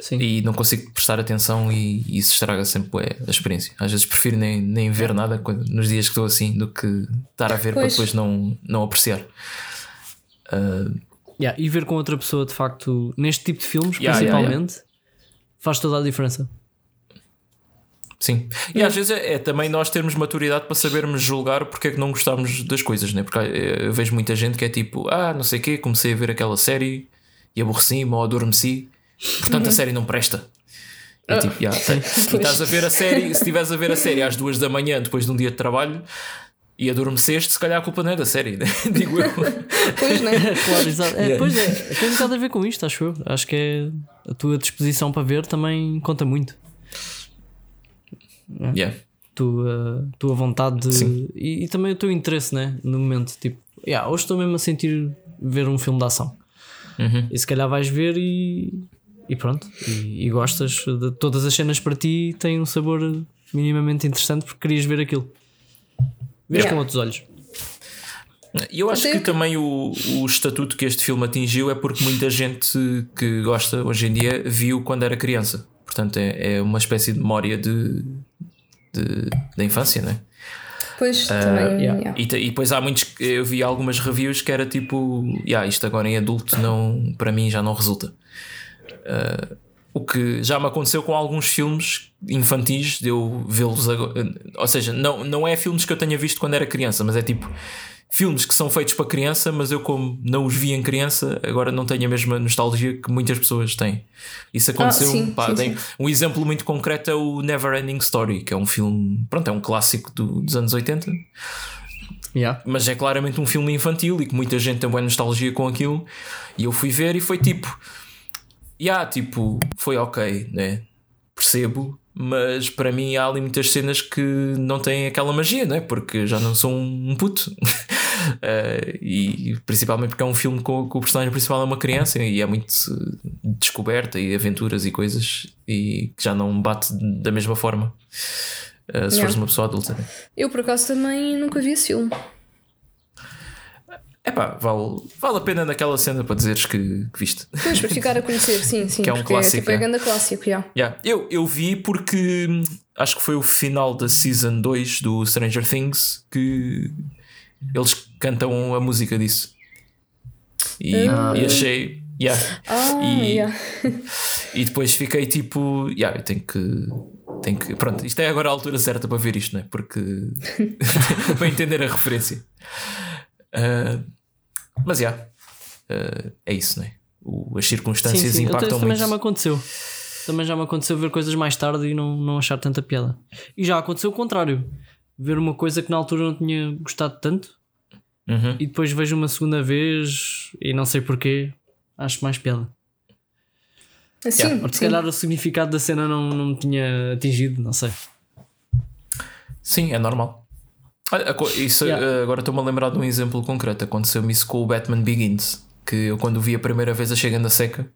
Sim. e não consigo prestar atenção e, e isso estraga sempre bué, a experiência. Às vezes prefiro nem, nem ver nada quando- nos dias que estou assim do que estar a ver para Pois. depois não, não apreciar. Ah, Yeah, e ver com outra pessoa, de facto, neste tipo de filmes, Yeah, yeah, principalmente, faz toda a diferença. Sim. E às vezes é, é, também nós termos maturidade para sabermos julgar porque é que não gostamos das coisas, né? Porque eh, eu vejo muita gente que é tipo, ah, não sei o quê, comecei a ver aquela série e aborreci-me ou adormeci, portanto a série não presta. É tipo, yeah, e estás a ver a série, se estiveres a ver a série às duas da manhã depois de um dia de trabalho e adormeceste, se calhar a culpa não é da série, né? digo eu. Pois não é? claro, exato. É, Pois é, tem um bocado a ver com isto, acho eu. Acho que é a tua disposição para ver também conta muito. É? Yeah. Tua, tua vontade de, e, e, também o teu interesse né? no momento. Tipo, yeah, hoje estou mesmo a sentir ver um filme de ação. Uhum. E se calhar vais ver e, e pronto. E, e, gostas de todas as cenas para ti têm um sabor minimamente interessante porque querias ver aquilo. Vês yeah. com outros olhos. E eu acho que também o, o estatuto que este filme atingiu é porque muita gente que gosta hoje em dia viu quando era criança. Portanto, é, é uma espécie de memória de, de, da infância, não é? Pois, uh, também. Yeah. E, e, depois há muitos. Eu vi algumas reviews que era tipo, yeah, isto agora em adulto não, para mim já não resulta. Uh, o que já me aconteceu com alguns filmes infantis de eu vê-los agora. Ou seja, não, não é filmes que eu tenha visto quando era criança, mas é tipo filmes que são feitos para criança, mas eu, como não os vi em criança, agora não tenho a mesma nostalgia que muitas pessoas têm. Isso aconteceu. Ah, sim, pá, sim, sim. Um exemplo muito concreto é o Never Ending Story, que é um filme, pronto, é um clássico do, dos anos 80. Yeah. Mas é claramente um filme infantil e que muita gente tem boa nostalgia com aquilo. E eu fui ver e foi tipo, yeah, tipo, foi ok, né? Percebo, mas para mim há ali muitas cenas que não têm aquela magia, né? Porque já não sou um puto. Uh, e principalmente porque é um filme com, com, o personagem principal é uma criança e é muito descoberta e aventuras e coisas e que já não bate da mesma forma uh, se yeah. fores uma pessoa adulta. Né? Eu por acaso também nunca vi esse filme. É pá, vale, vale a pena naquela cena para dizeres que, que viste. Pois, para ficar a conhecer, sim, sim. que é um clássico. É, tipo, é. clássico, yeah. Yeah. Eu, eu vi porque hum, acho que foi o final da season 2 do Stranger Things que eles cantam a música disso. E, ah, e achei. Yeah. Ah, e, yeah. e depois fiquei tipo. Yeah, eu tenho que. Tenho que pronto, isto é agora a altura certa para ver isto, não é? Porque. para entender a referência. Uh, mas já. Yeah, uh, é isso, não é? O, as circunstâncias sim, sim. impactam muito. Também já me aconteceu. Também já me aconteceu ver coisas mais tarde e não, não achar tanta piada. E já aconteceu o contrário ver uma coisa que na altura não tinha gostado tanto uhum. e depois vejo uma segunda vez e não sei porquê, acho mais piada. Assim, yeah. se calhar o significado da cena não, não me tinha atingido, não sei. Sim, é normal. Olha, isso, yeah. Eh, agora estou-me a lembrar de um exemplo concreto. Aconteceu-me isso com o Batman Begins. Que eu, quando o vi a primeira vez, achei a seca.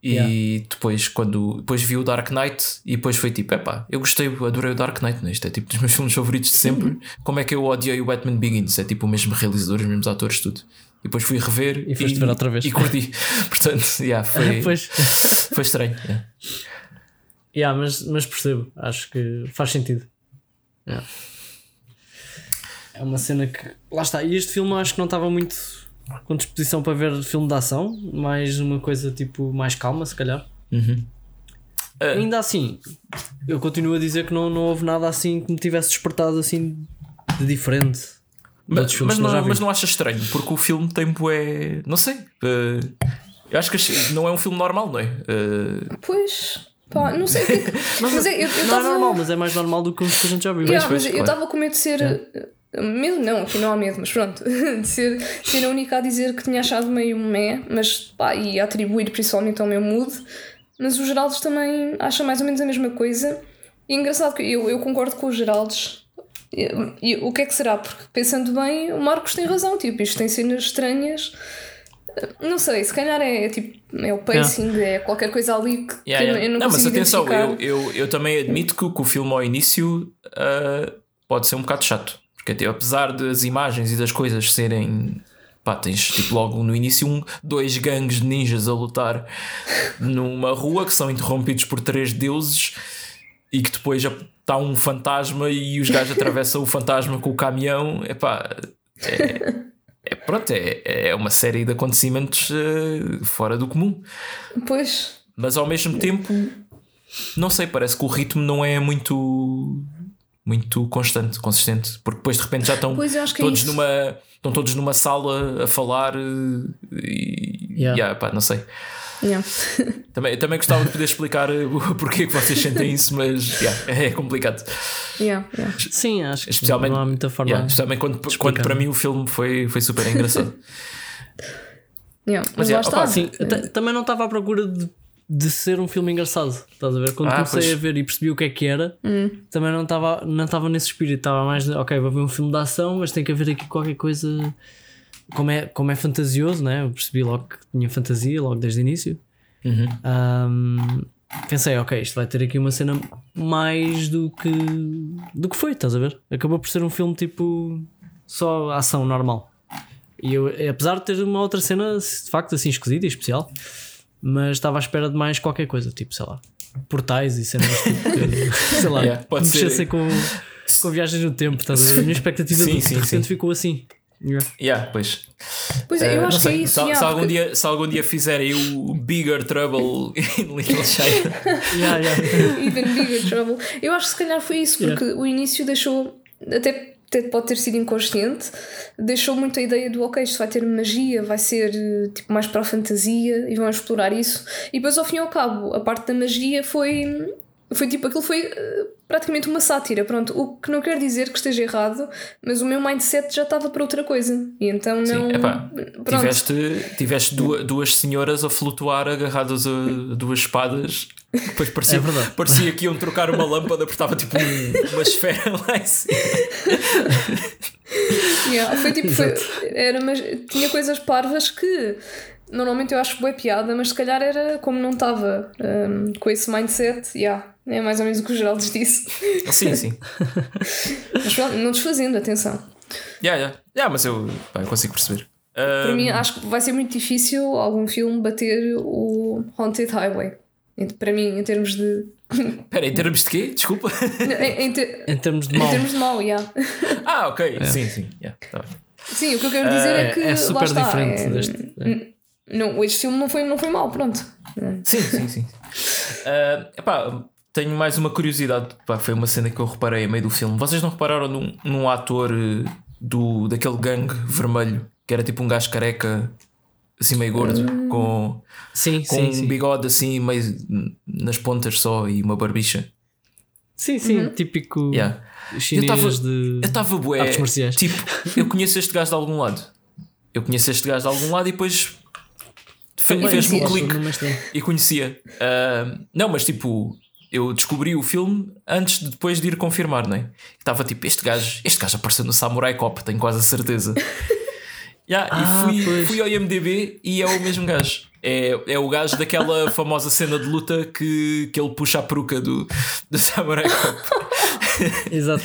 E yeah. depois, quando depois vi o Dark Knight, e depois foi tipo: epá, eu gostei, adorei o Dark Knight. Né? Isto é tipo dos meus filmes favoritos de sempre. Uhum. Como é que eu odiei o Batman Begins? É tipo o mesmo realizador, os mesmos atores, tudo. E depois fui rever e, foste ver outra vez. E curti. Portanto, yeah, foi, foi estranho. Yeah. Yeah, mas, mas percebo, acho que faz sentido. Yeah. É uma cena que. Lá está. E este filme acho que não estava muito com disposição para ver filme de ação, mais uma coisa tipo mais calma, se calhar. Uhum. Uh, Ainda assim, eu continuo a dizer que não, não houve nada assim que me tivesse despertado assim de diferente. Mas, mas, não, mas não achas estranho, porque o filme tem bué. Não sei. Uh, eu acho que não é um filme normal, não é? Uh, pois. Pá, não sei o que é que. mas, mas é, eu, eu não tava... é normal, mas é mais normal do que os que a gente já viu. Yeah, mas, mas eu estava com medo de ser. Yeah Medo não, aqui não há medo, mas pronto, de ser, ser a única a dizer que tinha achado meio mé, mas pá, e atribuir principalmente ao meu mood, mas o Geraldes também acha mais ou menos a mesma coisa. E é engraçado que eu, eu concordo com o Geraldes. E, e, o que é que será? Porque pensando bem, o Marcos tem razão, tipo, isto tem cenas estranhas. Não sei, se calhar é, é tipo é o pacing, yeah. é qualquer coisa ali que, yeah, yeah. eu não, não mas atenção, eu, eu, eu também admito que, que o filme ao início uh, pode ser um bocado chato. Tipo, apesar das imagens e das coisas serem. Pá, tens tipo logo no início um, dois gangues de ninjas a lutar numa rua que são interrompidos por três deuses e que depois está um fantasma e os gajos atravessam o fantasma com o caminhão. Epá, é, é, pronto, é, é uma série de acontecimentos uh, fora do comum. Pois. Mas ao mesmo tempo não sei, parece que o ritmo não é muito muito constante, consistente, porque depois de repente já estão é todos isso. numa estão todos numa sala a falar eh, e Yeah. yeah, pá, não sei. Yeah. Também, também gostava de poder explicar eh, o porquê que vocês sentem isso, mas yeah, é complicado. Yeah, yeah. Sim, acho que Especialmente, não há muita forma. yeah, especialmente quando, quando para mim o filme foi, foi super engraçado. Yeah. Mas Mas, é, lá opa, está. Sim, ta- também não estava à procura de, de ser um filme engraçado. Estás a ver? Quando Ah, comecei pois. a ver e percebi o que é que era, também não estava não estava nesse espírito. Estava mais de, ok, vou ver um filme de ação, mas tem que haver aqui qualquer coisa. Como é, como é fantasioso, né? Eu percebi logo que tinha fantasia, logo desde o início. Uhum. Ahm, pensei, ok, isto vai ter aqui uma cena mais do que do que foi, estás a ver? Acabou por ser um filme tipo só ação normal. E eu, apesar de ter uma outra cena de facto assim esquisita e especial, mas estava à espera de mais qualquer coisa, tipo, sei lá, portais e cenas tipo, que, sei lá, Yeah, pode ser. mexessem com, com viagens no tempo, estás a ver? A minha expectativa Sim, de, sim, de repente sim. ficou assim. Yeah. Yeah, pois. Pois é, eu Eh, acho que é isso. se, yeah, se algum porque- dia, se algum dia fizerem o Bigger Trouble in Little China. Yeah, yeah. Even bigger trouble. Eu acho que se calhar foi isso, porque o início deixou, até pode ter sido inconsciente, deixou muito a ideia do ok, isto vai ter magia, vai ser eh, tipo mais para a fantasia e vão explorar isso. E depois, ao fim e ao cabo, a parte da magia foi. Foi tipo, aquilo foi eh, praticamente uma sátira, pronto. O que não quer dizer que esteja errado, mas o meu mindset já estava para outra coisa. E então não. Sim, epá, pronto. tiveste, tiveste duas, duas senhoras a flutuar agarradas a duas espadas. Depois parecia, É verdade. parecia que iam trocar uma lâmpada porque estava tipo um- uma esfera lá em cima. Yeah, foi tipo, foi- era, mas tinha coisas parvas que normalmente eu acho boa piada, mas se calhar era como não estava hum, com esse mindset, yeah, é mais ou menos o que o Geraldo disse. Sim, sim. Mas pronto, não desfazendo, atenção. Yeah, yeah. Yeah, mas eu, pá, eu consigo perceber. Para Ah, mim, acho que vai ser muito difícil algum filme bater o Haunted Highway. Para mim, em termos de. Espera, em termos de quê? Desculpa. em, em ter- Em termos de em mal. termos de mal, yeah. Ah, ok. Sim, sim. Yeah, tá. Sim, o que eu quero dizer é, É, que. é lá super está, diferente é- deste. é. Não, este filme não foi, não foi mal, pronto. Sim, sim, sim. Ah, epá, tenho mais uma curiosidade. Pá, foi uma cena que eu reparei a meio do filme. Vocês não repararam num, num ator eh, do, daquele gangue vermelho que era tipo um gajo careca, assim meio gordo, com, Sim, com sim, um sim. bigode assim meio nas pontas só e uma barbicha? Sim, sim, típico Yeah. chinês tava- de. Eu estava bué. Artes marciais. Tipo, eu conheço este gajo de algum lado. Eu conheço este gajo de algum lado e depois fez-me um clique. E conhecia. Ah, não, mas tipo, eu descobri o filme antes de depois de ir confirmar, não é? Estava tipo, este gajo, este gajo apareceu no Samurai Cop, tenho quase a certeza. Yeah, Ah, e fui, pois. fui ao IMDB e é o mesmo gajo. É, é o gajo daquela famosa cena de luta que, que ele puxa a peruca do, do Samurai Cop. Exato.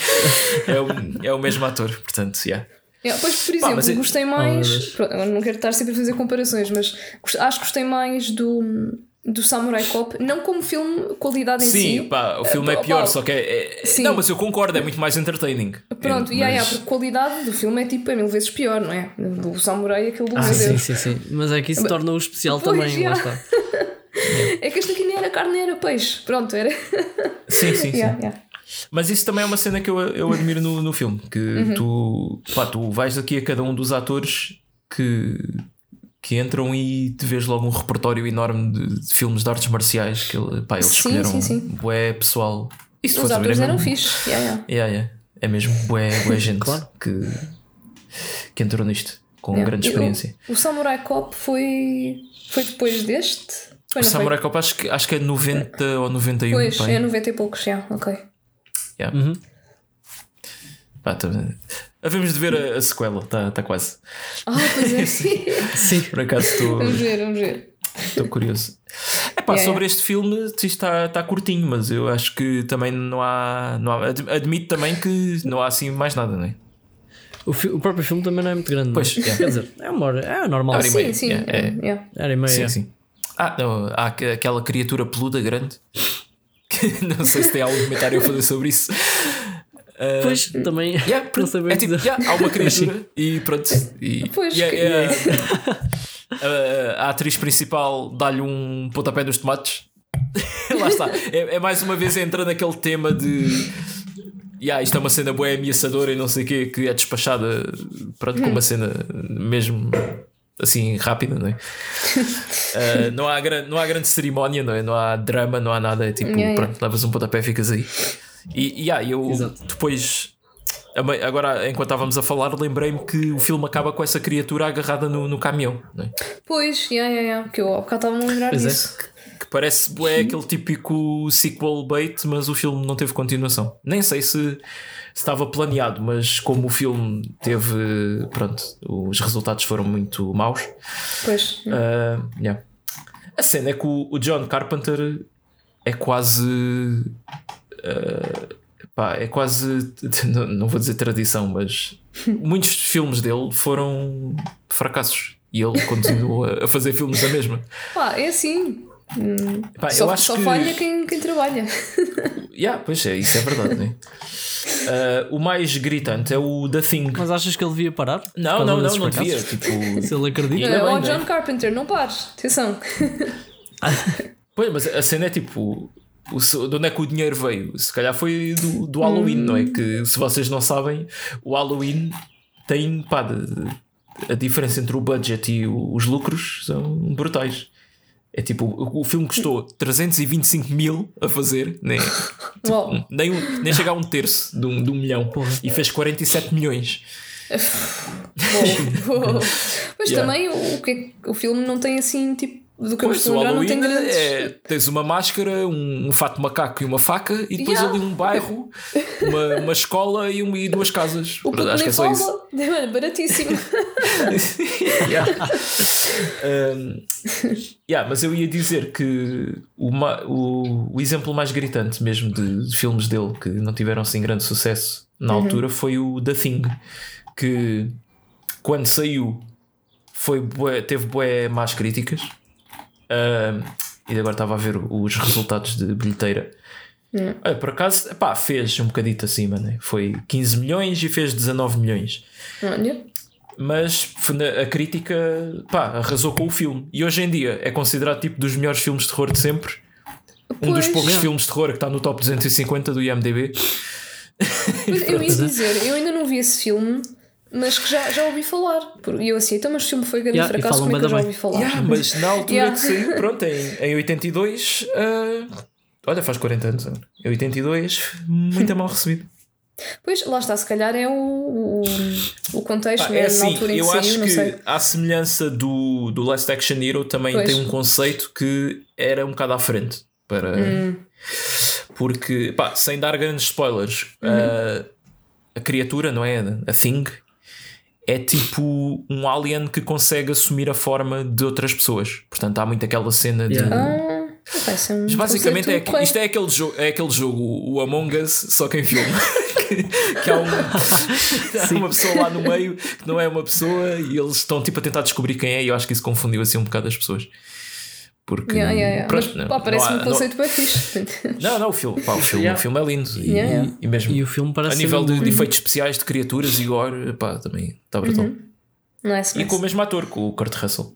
É o, é o mesmo ator, portanto, yeah. Yeah, pois, por Pá, exemplo, mas é- gostei Oh, meu mais. Eu não quero estar sempre a fazer comparações, mas acho que gostei mais do, do Samurai Cop, não como filme, qualidade em Sim, si. pá, o filme é pá, pior, pá, só que é. é- Sim. Não, mas eu concordo, é muito mais entertaining. Pronto, É, e aí, porque a qualidade do filme é tipo é mil vezes pior, não é? Do Samurai, aquele do Ah, meu sim, Deus. sim, sim. Mas é que isso torna o especial Pois, também, já. lá está. É que este aqui nem era carne, nem era peixe. Pronto, era. Sim, sim, sim. Yeah, yeah. Mas isso também é uma cena que eu, eu admiro no, no filme. Que Uhum. tu, pá, tu vais aqui a cada um dos atores que, que entram e te vês logo um repertório enorme de, de filmes de artes marciais que ele- pá, eles Sim, escolheram sim, sim. bué pessoal. Se Os atores é eram fixe. Yeah, yeah. Yeah, yeah. É mesmo bué, bué gente Claro. que, que entrou nisto com Yeah. grande E o- experiência. O, Samurai Cop foi, foi depois deste? Foi, O Samurai Cop acho que, acho que é 90 ou 91. foi? Pois, pá. é 90 e poucos, já, ok. Yeah. Uhum. Pá, tá- Havemos de ver a, a sequela, está tá quase. Ah, pois é. Sim. Por acaso estou. vamos ver, vamos ver. Estou curioso. É pá, Yeah, sobre este filme isto está, está curtinho, mas eu acho que também não há, não há. ad- Admito também que não há assim mais nada, não é? O, fi- o próprio filme também não é muito grande. não é? Pois, yeah. Quer dizer, é uma hora, é normal. Hora e Sim, meia, sim. yeah, é. yeah. E meia. Sim, sim. Ah, não, há aqu- aquela criatura peluda grande. Que não sei se tem algum comentário a fazer sobre isso. Ah, Depois também yeah, não sei bem é tipo, yeah, há uma criatura e pronto. E, Pois, a- que- é a, a- a atriz principal dá-lhe um pontapé nos tomates Lá está. É, é mais uma vez entra naquele tema de. Yeah, isto é uma cena boa ameaçadora e não sei o quê, que é despachada pronto, com uma cena mesmo assim rápida, não é? Uh, não, há grande, não há grande cerimónia, não é? Não há drama, não há nada. É tipo, Yeah, pronto, levas um pontapé e ficas aí. E e, yeah, eu Exato. depois. Agora, enquanto estávamos a falar, lembrei-me que o filme acaba com essa criatura agarrada no, no caminhão, não é? Pois, yeah, yeah, yeah, que eu há bocado estava a lembrar Pois é. disso. que parece bué aquele típico sequel bait, mas o filme não teve continuação. Nem sei se, se estava planeado, mas como o filme teve, pronto, os resultados foram muito maus. Pois, ah, yeah. A cena é que o, o John Carpenter é quase. Ah, pá, é quase. Não, vou dizer tradição, mas muitos filmes dele foram fracassos. E ele continua a fazer filmes da mesma. pá, é assim. Hum, Pá, só eu acho só que... falha quem, quem trabalha. Yeah, pois é, isso é verdade. né? Ah, o mais gritante é o The Thing. Mas achas que ele devia parar? Não, não, não, não devia. Tipo, Se ele acredita. Ainda Ó, bem, John né? Carpenter, não pares. Atenção. pois, mas a cena é tipo. O, de onde é que o dinheiro veio? Se calhar foi do, do Halloween, não é? Que se vocês não sabem, o Halloween tem pá, a diferença entre o budget e o- os lucros são brutais. É tipo, o, o filme custou 325 mil a fazer, nem, Uau. nem, um- nem chega a um terço de um, de um milhão e fez 47 milhões. Pois Yeah. também o, o, é- o filme não tem assim, tipo, do que eu Pois, estou o a lembrar, não tem grandes. é, tens uma máscara, um, um fato macaco e uma faca, e depois Yeah. ali um bairro, uma, uma escola e, uma, e duas casas. O puto Acho que é só isso. Mano, baratíssimo. Yeah. Um, yeah, mas eu ia dizer que o, ma- o, o exemplo mais gritante mesmo de, de filmes dele que não tiveram assim grande sucesso na altura foi o The Thing, que quando saiu foi bué- teve bué más críticas. E agora estava a ver os resultados de bilheteira. Olha, por acaso, epá, fez um bocadito acima, né? foi 15 milhões e fez 19 milhões Olha. mas a crítica pá, arrasou com o filme. E hoje em dia é considerado tipo dos melhores filmes de terror de sempre. Um dos Pois. poucos filmes de terror que está no top 250 do IMDb. Pois, eu ia dizer, eu ainda não vi esse filme, mas que já, já ouvi falar. E eu assim, então, mas o filme foi grande Yeah, fracasso, como é que eu já ouvi falar? Yeah, mas na altura Yeah. que saiu, pronto, em, em 82, ah, olha, faz 40 anos. Em 82, muito mal recebido. Pois, lá está, se calhar é o, o, o contexto, Pá, é na assim, altura em que eu saiu, acho não que sei. à semelhança do, do Last Action Hero também Pois. tem um conceito que era um bocado à frente para Hum. porque pá, sem dar grandes spoilers Uhum. a, a criatura, não é? A Thing é tipo um alien que consegue assumir a forma de outras pessoas. Portanto, há muito aquela cena de. Yeah. Ah, um Mas basicamente é, isto é aquele, jogo, é aquele jogo, o Among Us, só que em filme. que, que há, um, há uma pessoa lá no meio que não é uma pessoa e eles estão tipo a tentar descobrir quem é. E eu acho que isso confundiu assim um bocado as pessoas. Porque. Yeah, yeah, yeah. pronto, Mas não- pá, não parece há- um não- conceito bem fixe. Não, não, o filme, pá, o filme, Yeah. o filme é lindo. E, Yeah, yeah. e mesmo E o filme parece a nível de, de efeitos especiais de criaturas e gore, pá, também está brutal. Nice, E nice. com o mesmo ator, com o Kurt Russell.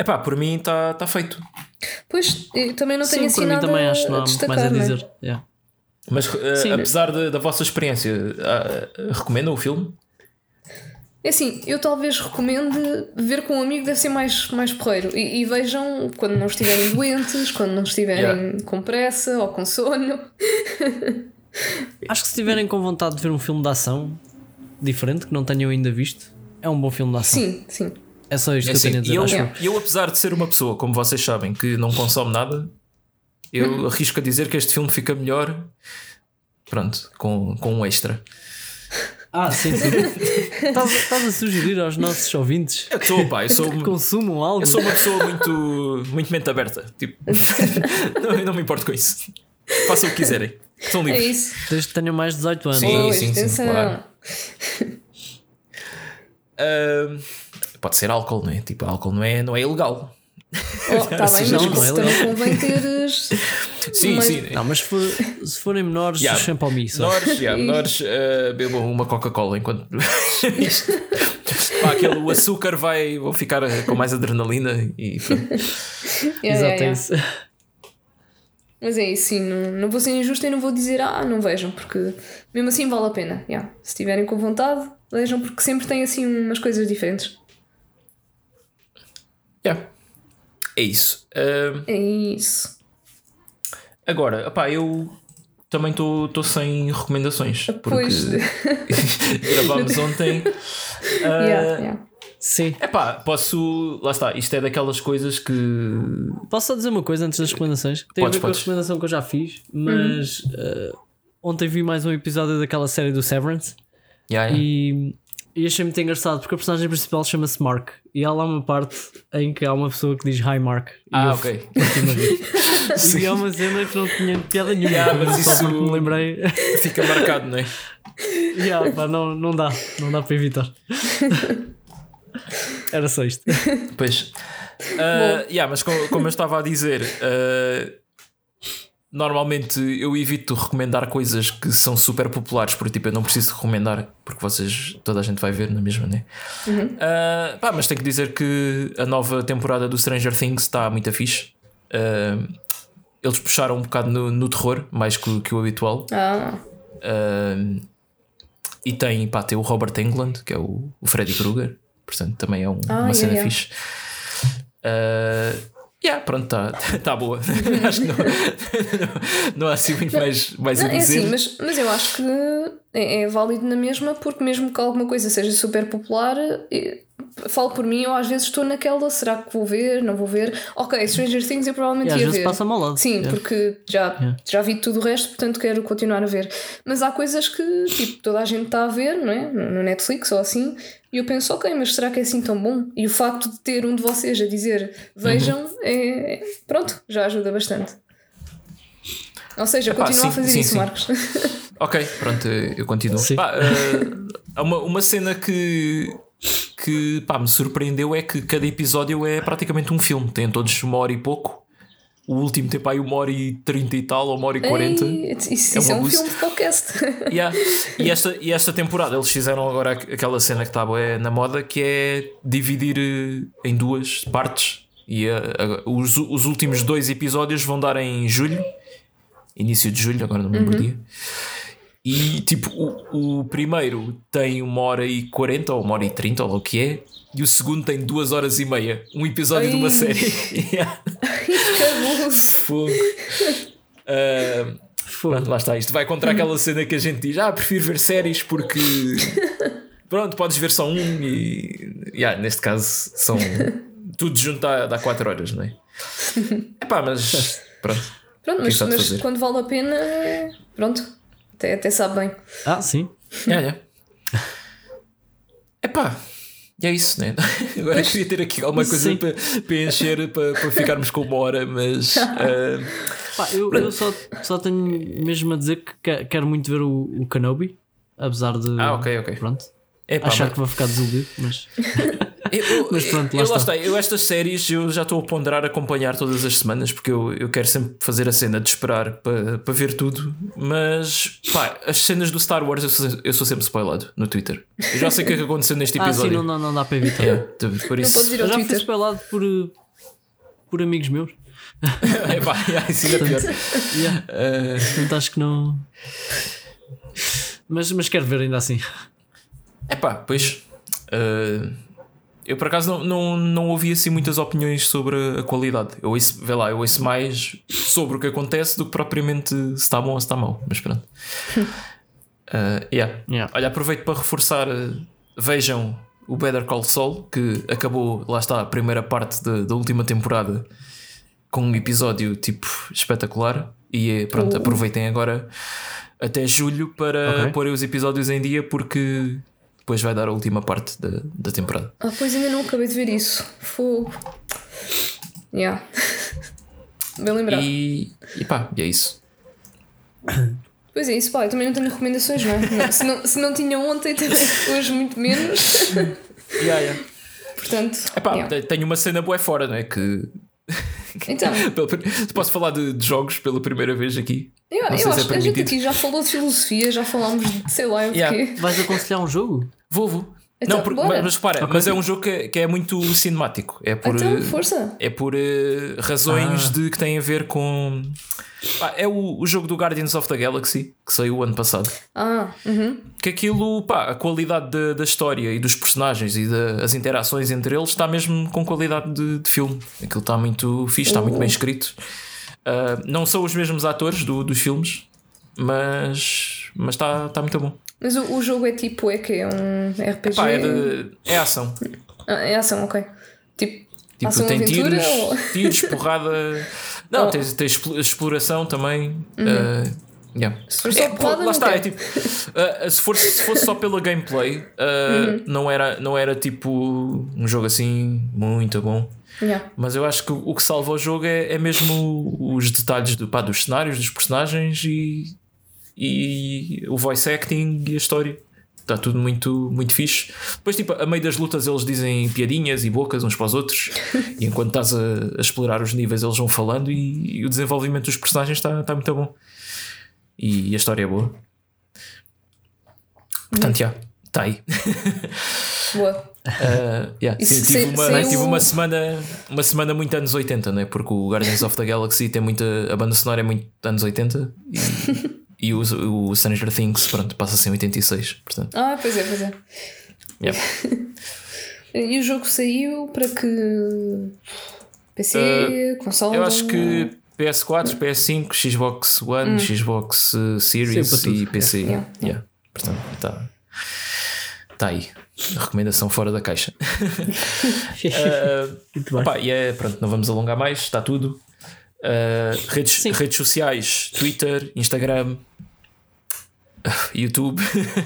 Epá, por mim está tá feito. Pois, eu também não tenho Sim, assim mim nada também acho que não a há muito mais a né? dizer. Yeah. Mas Sim. apesar da- da vossa experiência, ah, recomendam o filme? É assim, eu talvez recomende ver com um amigo, deve ser mais, mais porreiro. E, e vejam quando não estiverem doentes, quando não estiverem Yeah. com pressa ou com sono. Acho que se tiverem com vontade de ver um filme de ação diferente que não tenham ainda visto, é um bom filme de ação. Sim, sim. É só isto É que eu tenho a assim, dizer. e eu, acho eu. Apesar de ser uma pessoa, como vocês sabem, que não consome nada, eu arrisco a dizer que este filme fica melhor. Pronto, com, com um extra. Ah, sim, sim. estás, estás a sugerir aos nossos ouvintes Eu estou, pá, eu sou, que consumam algo. eu sou uma pessoa muito, muito mente aberta. Tipo, não, eu não me importo com isso. Façam o que quiserem. São É livres. isso. Desde que tenham mais de 18 anos. Sim, sim, sim, atenção. claro. Ah, pode ser álcool, não é? Tipo, álcool não é, não é ilegal. Oh, tá bem, Não, mas não é também convém teres. Sim, Mas- sim. Não, mas se, for- se forem menores, Yeah. sempre ao. Menores, yeah, menores ah, bebam uma Coca-Cola enquanto Pá, aquele, o açúcar vai vou ficar com mais adrenalina e. Yeah, Exato, é isso. Mas é isso, sim, não, não vou ser injusta e não vou dizer, ah, não vejam, porque mesmo assim vale a pena. Yeah. Se tiverem com vontade, vejam, porque sempre tem assim umas coisas diferentes. Yeah. É isso. Ah, É isso. agora, opá, eu também estou sem recomendações. Porque Pois. gravámos ontem. Ah, Yeah, yeah. Sim. Epá, posso. Lá está, isto é daquelas coisas que. Posso só dizer uma coisa antes das recomendações? Tem Podes, a ver com podes. a recomendação que eu já fiz, mas eh, ontem vi mais um episódio daquela série do Severance Yeah, yeah. e, e achei muito engraçado porque a personagem principal chama-se Mark e há lá uma parte em que há uma pessoa que diz Hi Mark. E Ah, ok. rir. E é uma cena que não tinha piada nenhuma. Yeah, mas Só isso- porque me lembrei. Fica marcado, não é? Yeah, pá, não, não dá, não dá para evitar. Era só isto. Pois. Ah, yeah, mas como, como eu estava a dizer, ah, normalmente eu evito recomendar coisas que são super populares, porque tipo, eu não preciso recomendar, porque vocês, toda a gente vai ver na mesma, né? Ah, pá, mas tenho que dizer que a nova temporada do Stranger Things está muito fixe. Ah, eles puxaram um bocado no, no terror, mais que, o- que o habitual. Ah, Ah, e tem, pá, tem o Robert Englund, que é o, o Freddy Krueger, portanto também é um- Ah, uma yeah, cena yeah. fixe. Ah, yeah, pronto, está tá boa. acho que não, não, há assim muito mais, mais a Não, é dizer. assim, mas, mas eu acho que é, é válido na mesma, porque mesmo que alguma coisa seja super popular, eh, falo por mim, eu às vezes estou naquela, será que vou ver, não vou ver? Ok, Stranger Things eu provavelmente às ia vezes ver. ao lado. Sim, Yeah. porque já, Yeah. já vi tudo o resto, portanto quero continuar a ver. Mas há coisas que tipo, toda a gente está a ver, não é? No Netflix ou assim, e eu penso, ok, mas será que é assim tão bom? E o facto de ter um de vocês a dizer vejam, Uhum. é... é, pronto, já ajuda bastante. Ou seja, Epá, continua a sim, fazer sim, isso, sim. Marcos. Ok, pronto, eu continuo. Sim. Pá, ah, há uma, uma cena que, que pá, me surpreendeu é que cada episódio é praticamente um filme, tem todos uma hora e pouco. O último tem aí uma hora e trinta e tal, ou uma hora e quarenta. Isso É isso é, um filme de podcast. Yeah. E, esta, e esta temporada eles fizeram agora aqu- aquela cena que estava é, na moda que é dividir eh, em duas partes. E eh, a- os, os últimos dois episódios vão dar em julho, início de julho, agora não me lembro o dia. E tipo, o, o primeiro tem uma hora e quarenta, ou uma hora e trinta, ou o que é, e o segundo tem duas horas e meia. Um episódio de uma série. Yeah. Cabuço. Fogo. Pronto, lá está. Isto vai contra aquela cena que a gente diz: Ah, prefiro ver séries porque. Pronto, podes ver só um e. Yeah, neste caso, são. Tudo junto dá, dá 4 horas, não é? Epá, mas. Pronto. Pronto, que mas, mas quando vale a pena, é- pronto, até, até sabe bem. Ah, sim. Yeah, yeah. Epá. E é isso, né? Agora queria ter aqui alguma coisa para, para encher, para, para ficarmos com uma hora, mas. ah, Pá, eu eu só, só tenho mesmo a dizer que que- quero muito ver o, o Kenobi, apesar de. Ah, ok, ok. Pronto. epá, achar mas- que vou ficar desiludido, mas. Eu, Mas pronto, lá eu, está. Eu estas séries eu já estou a ponderar acompanhar todas as semanas porque eu, eu quero sempre fazer a cena de esperar para, para ver tudo. Mas pá, as cenas do Star Wars eu sou, eu sou sempre spoilado no Twitter. Eu já sei o que é que aconteceu neste Ah, sim, episódio. não, não, não dá para evitar. Yeah, por isso. ir Eu já fui Twitter. spoilado por, por amigos meus. é pá, yeah, isso ainda é pior. Yeah. Uh, Portanto, acho que não. Mas, mas quero ver ainda assim. é pá, pois. uh, eu por acaso não, não, não ouvi assim muitas opiniões sobre a qualidade. Eu ouço, vê lá, eu ouço mais sobre o que acontece do que propriamente se está bom ou se está mau. Mas pronto. Uh, yeah. Yeah. Olha, aproveito para reforçar. uh, vejam o Better Call Saul, que acabou, lá está, a primeira parte da, da última temporada com um episódio tipo espetacular. E é, pronto, Uh. aproveitem agora até julho para Ok. pôr os episódios em dia, porque depois vai dar a última parte da, da temporada. Ah, pois ainda não acabei de ver isso. Fogo. Yeah. Bem lembrado. E, e pá, e é isso. Pois é, isso, pá, eu também não tenho recomendações, não é? se, não, se não tinha ontem, também hoje muito menos. Yeah, yeah. Portanto, Epá, yeah. te- tenho uma cena boa fora, não é? Que. então, Posso falar de, de jogos pela primeira vez aqui? eu, eu se é acho que a gente aqui já falou de filosofia, já falámos de sei lá o Yeah. quê. Vais aconselhar um jogo? Vou, vou. Então, não, por- mas, mas repara, mas é um jogo que, que é muito cinemático. É por, Então, eh, força. é por eh, razões Ah. de que têm a ver com. Pá, é o, o jogo do Guardians of the Galaxy que saiu o ano passado. Ah, uhum. Que aquilo, pá, a qualidade da, da história e dos personagens e das interações entre eles está mesmo com qualidade de, de filme. Aquilo está muito fixe, está muito bem escrito. Ah, não são os mesmos atores do- dos filmes, mas mas está está muito bom. Mas o, o jogo é tipo, é que é um RPG? Pá, é, de, é ação. Ah, é ação, ok. Tipo, Tipo, ação tem aventura tiros, ou... tiros, porrada. Não, Oh. tens, tens explo- exploração também. ah, yeah. Se for só É, porrada, lá está, é tipo. ah, se, for, se fosse só pela gameplay, ah, não, era, não era tipo um jogo assim muito bom. Yeah. Mas eu acho que o que salva o jogo é, é mesmo os detalhes do, pá, dos cenários, dos personagens e, e o voice acting e a história. Está tudo muito, muito fixe. Depois, tipo, a meio das lutas, eles dizem piadinhas e bocas uns para os outros. e enquanto estás a, a explorar os níveis, eles vão falando. E, e o desenvolvimento dos personagens está, está muito bom. E, a história é boa. Portanto, já, está aí. Boa. Uh, yeah, E sim, tive, uma, saiu- tive uma semana uma semana muito anos 80, né? porque o Guardians of the Galaxy tem muita. A banda sonora é muito anos 80 e, e o, o Stranger Things pronto, passa-se em 86. Portanto, Ah, pois é, pois é. yeah. E o jogo saiu para que. PC, console? Eu acho que PS4, PS5, Xbox One, Xbox uh, Series Sim, e. PC. Yeah, Yeah. Portanto, está tá aí. Recomendação fora da caixa. Uh, Muito bem. Opa, e é, pronto, não vamos alongar mais, está tudo. Uh, redes, Sim. redes sociais: Twitter, Instagram, YouTube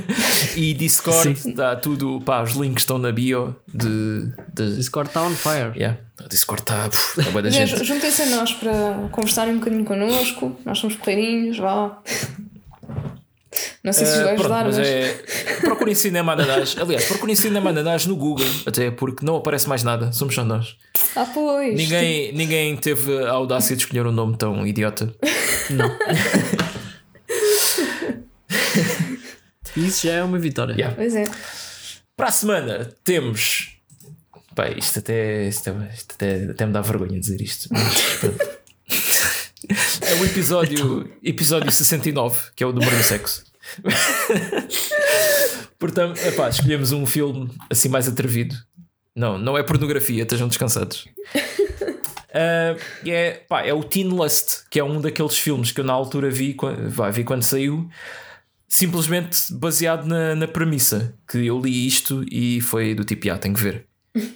e Discord. Sim. Está tudo. Pá, os links estão na bio de. de Discord está on fire. yeah. O Discord está. puf, boa da Aliás, gente. Juntem-se a nós para conversarem um bocadinho connosco. Nós somos porreirinhos, vá. Não sei se Uh, vai pronto, ajudar, mas mas. é. Procurem cinema ananás. Aliás, procurem cinema ananás no Google, até porque não aparece mais nada. Somos só nós. Ah, pois. Ninguém, ninguém teve a audácia de escolher um nome tão idiota. Não. Isso já é uma vitória. Yeah. Pois é. Para a semana temos. Pá, isto até, isto, é- isto até, até me dá vergonha dizer isto. é o episódio, episódio 69, que é o número do sexo. Portanto, epá, escolhemos um filme assim mais atrevido. Não, não é pornografia, estejam descansados. E é, pá, é o Teen Lust, que é um daqueles filmes que eu na altura vi, vá, vi quando saiu, simplesmente baseado na, na premissa que eu li isto e foi do tipo, ah, tenho que ver.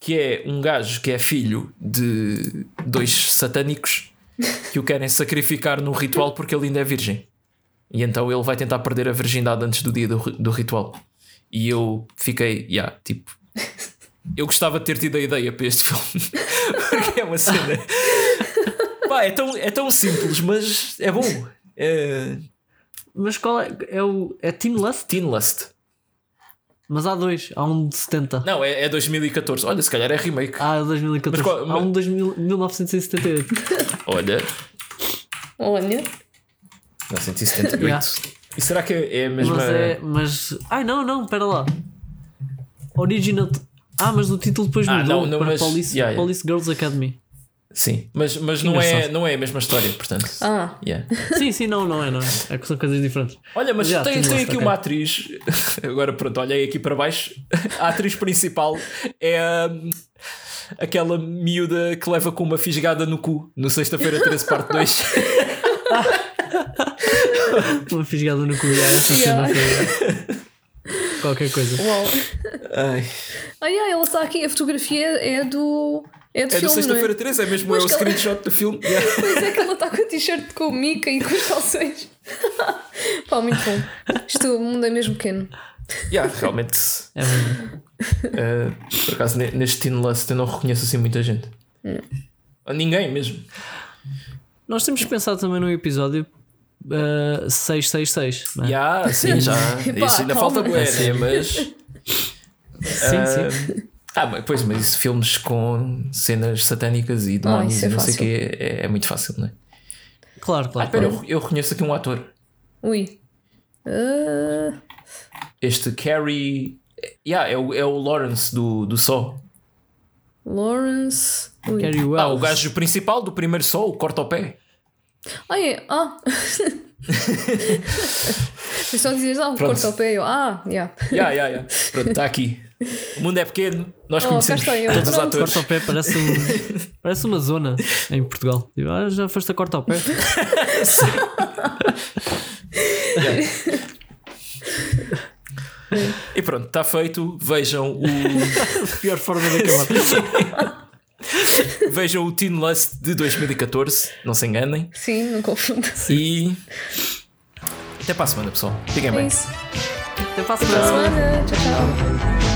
que é um gajo que é filho de dois satânicos que o querem sacrificar num ritual porque ele ainda é virgem. E então ele vai tentar perder a virgindade antes do dia do, do ritual. E eu fiquei, yeah, tipo. Eu gostava de ter tido a ideia para este filme. porque é uma cena. Pá, é tão, é tão simples, mas é bom. É, Mas qual é? É, o, é Teen Lust? Teen Lust. Mas há dois. Há um de 70. Não, é, é 2014. Olha, se calhar é remake. Ah, é 2014. Mas qual- Há um de 2000 1978. Olha, Olha. 1978. Yeah. E será que é a mesma. Mas é. Mas. Ai não, não, espera lá. Original. Ah, mas o título depois Ah, mudou não, não, para mas- Police, yeah, yeah. Police Girls Academy. Sim, mas, mas não, é, não é a mesma história, portanto. Ah. Yeah. Sim, sim, não, não é, não é. É que são coisas diferentes. Olha, mas Já, tem, tem aqui ok. uma atriz. Agora pronto, olhei aqui para baixo. A atriz principal é a, aquela miúda que leva com uma fisgada no cu no sexta-feira 13, parte 2. Uma fisgada Essa cena foi. Qualquer coisa. Uau. Ai. Ah, yeah, ela está aqui. A fotografia é do. É do É filme. não sexta-feira é? 13, é mesmo Mas é o ela- screenshot do filme. Yeah. Pois é que ela está com a t-shirt com o Mickey e com os calções. Pá, muito bom. Isto o mundo é mesmo pequeno. Yeah, realmente. É eh, por acaso, ne- neste Teen Lust eu não reconheço assim muita gente. Ou Ninguém mesmo. Nós temos que pensar também num episódio uh, 666. Não é? Yeah, sim, já. Isso ainda falta bué, né? Mas. Sim, Ah, sim. Ah, mas, pois, mas isso, filmes com cenas satânicas e demónios isso é e não sei o fácil. que é, é muito fácil, não é? Claro, Ah, claro. espera, claro. eu, eu reconheço aqui um ator. Ui. Ah, Este Carrie Yeah, é, o, é o Lawrence do, do Só. Lawrence. Ui. Gary Ah, o Wells. gajo principal do primeiro Só, o corta o pé. Ah, é. Ah. Só dizer, ah, corta o pé. Eu, ah, yeah. Yeah, yeah, yeah. Pronto, está aqui. O mundo é pequeno, nós Oh, conhecemos todos os atores. Corta ao pé parece, um- parece uma zona em Portugal. Tipo, ah, já foste a corta ao pé. E pronto, está feito. Vejam o, Pior forma de acabar. vejam o Teen Lust de 2014. Não se enganem. Sim, não confundo. E até para a semana, pessoal. Fiquem É bem. isso. Até para a semana. semana. Tchau, tchau.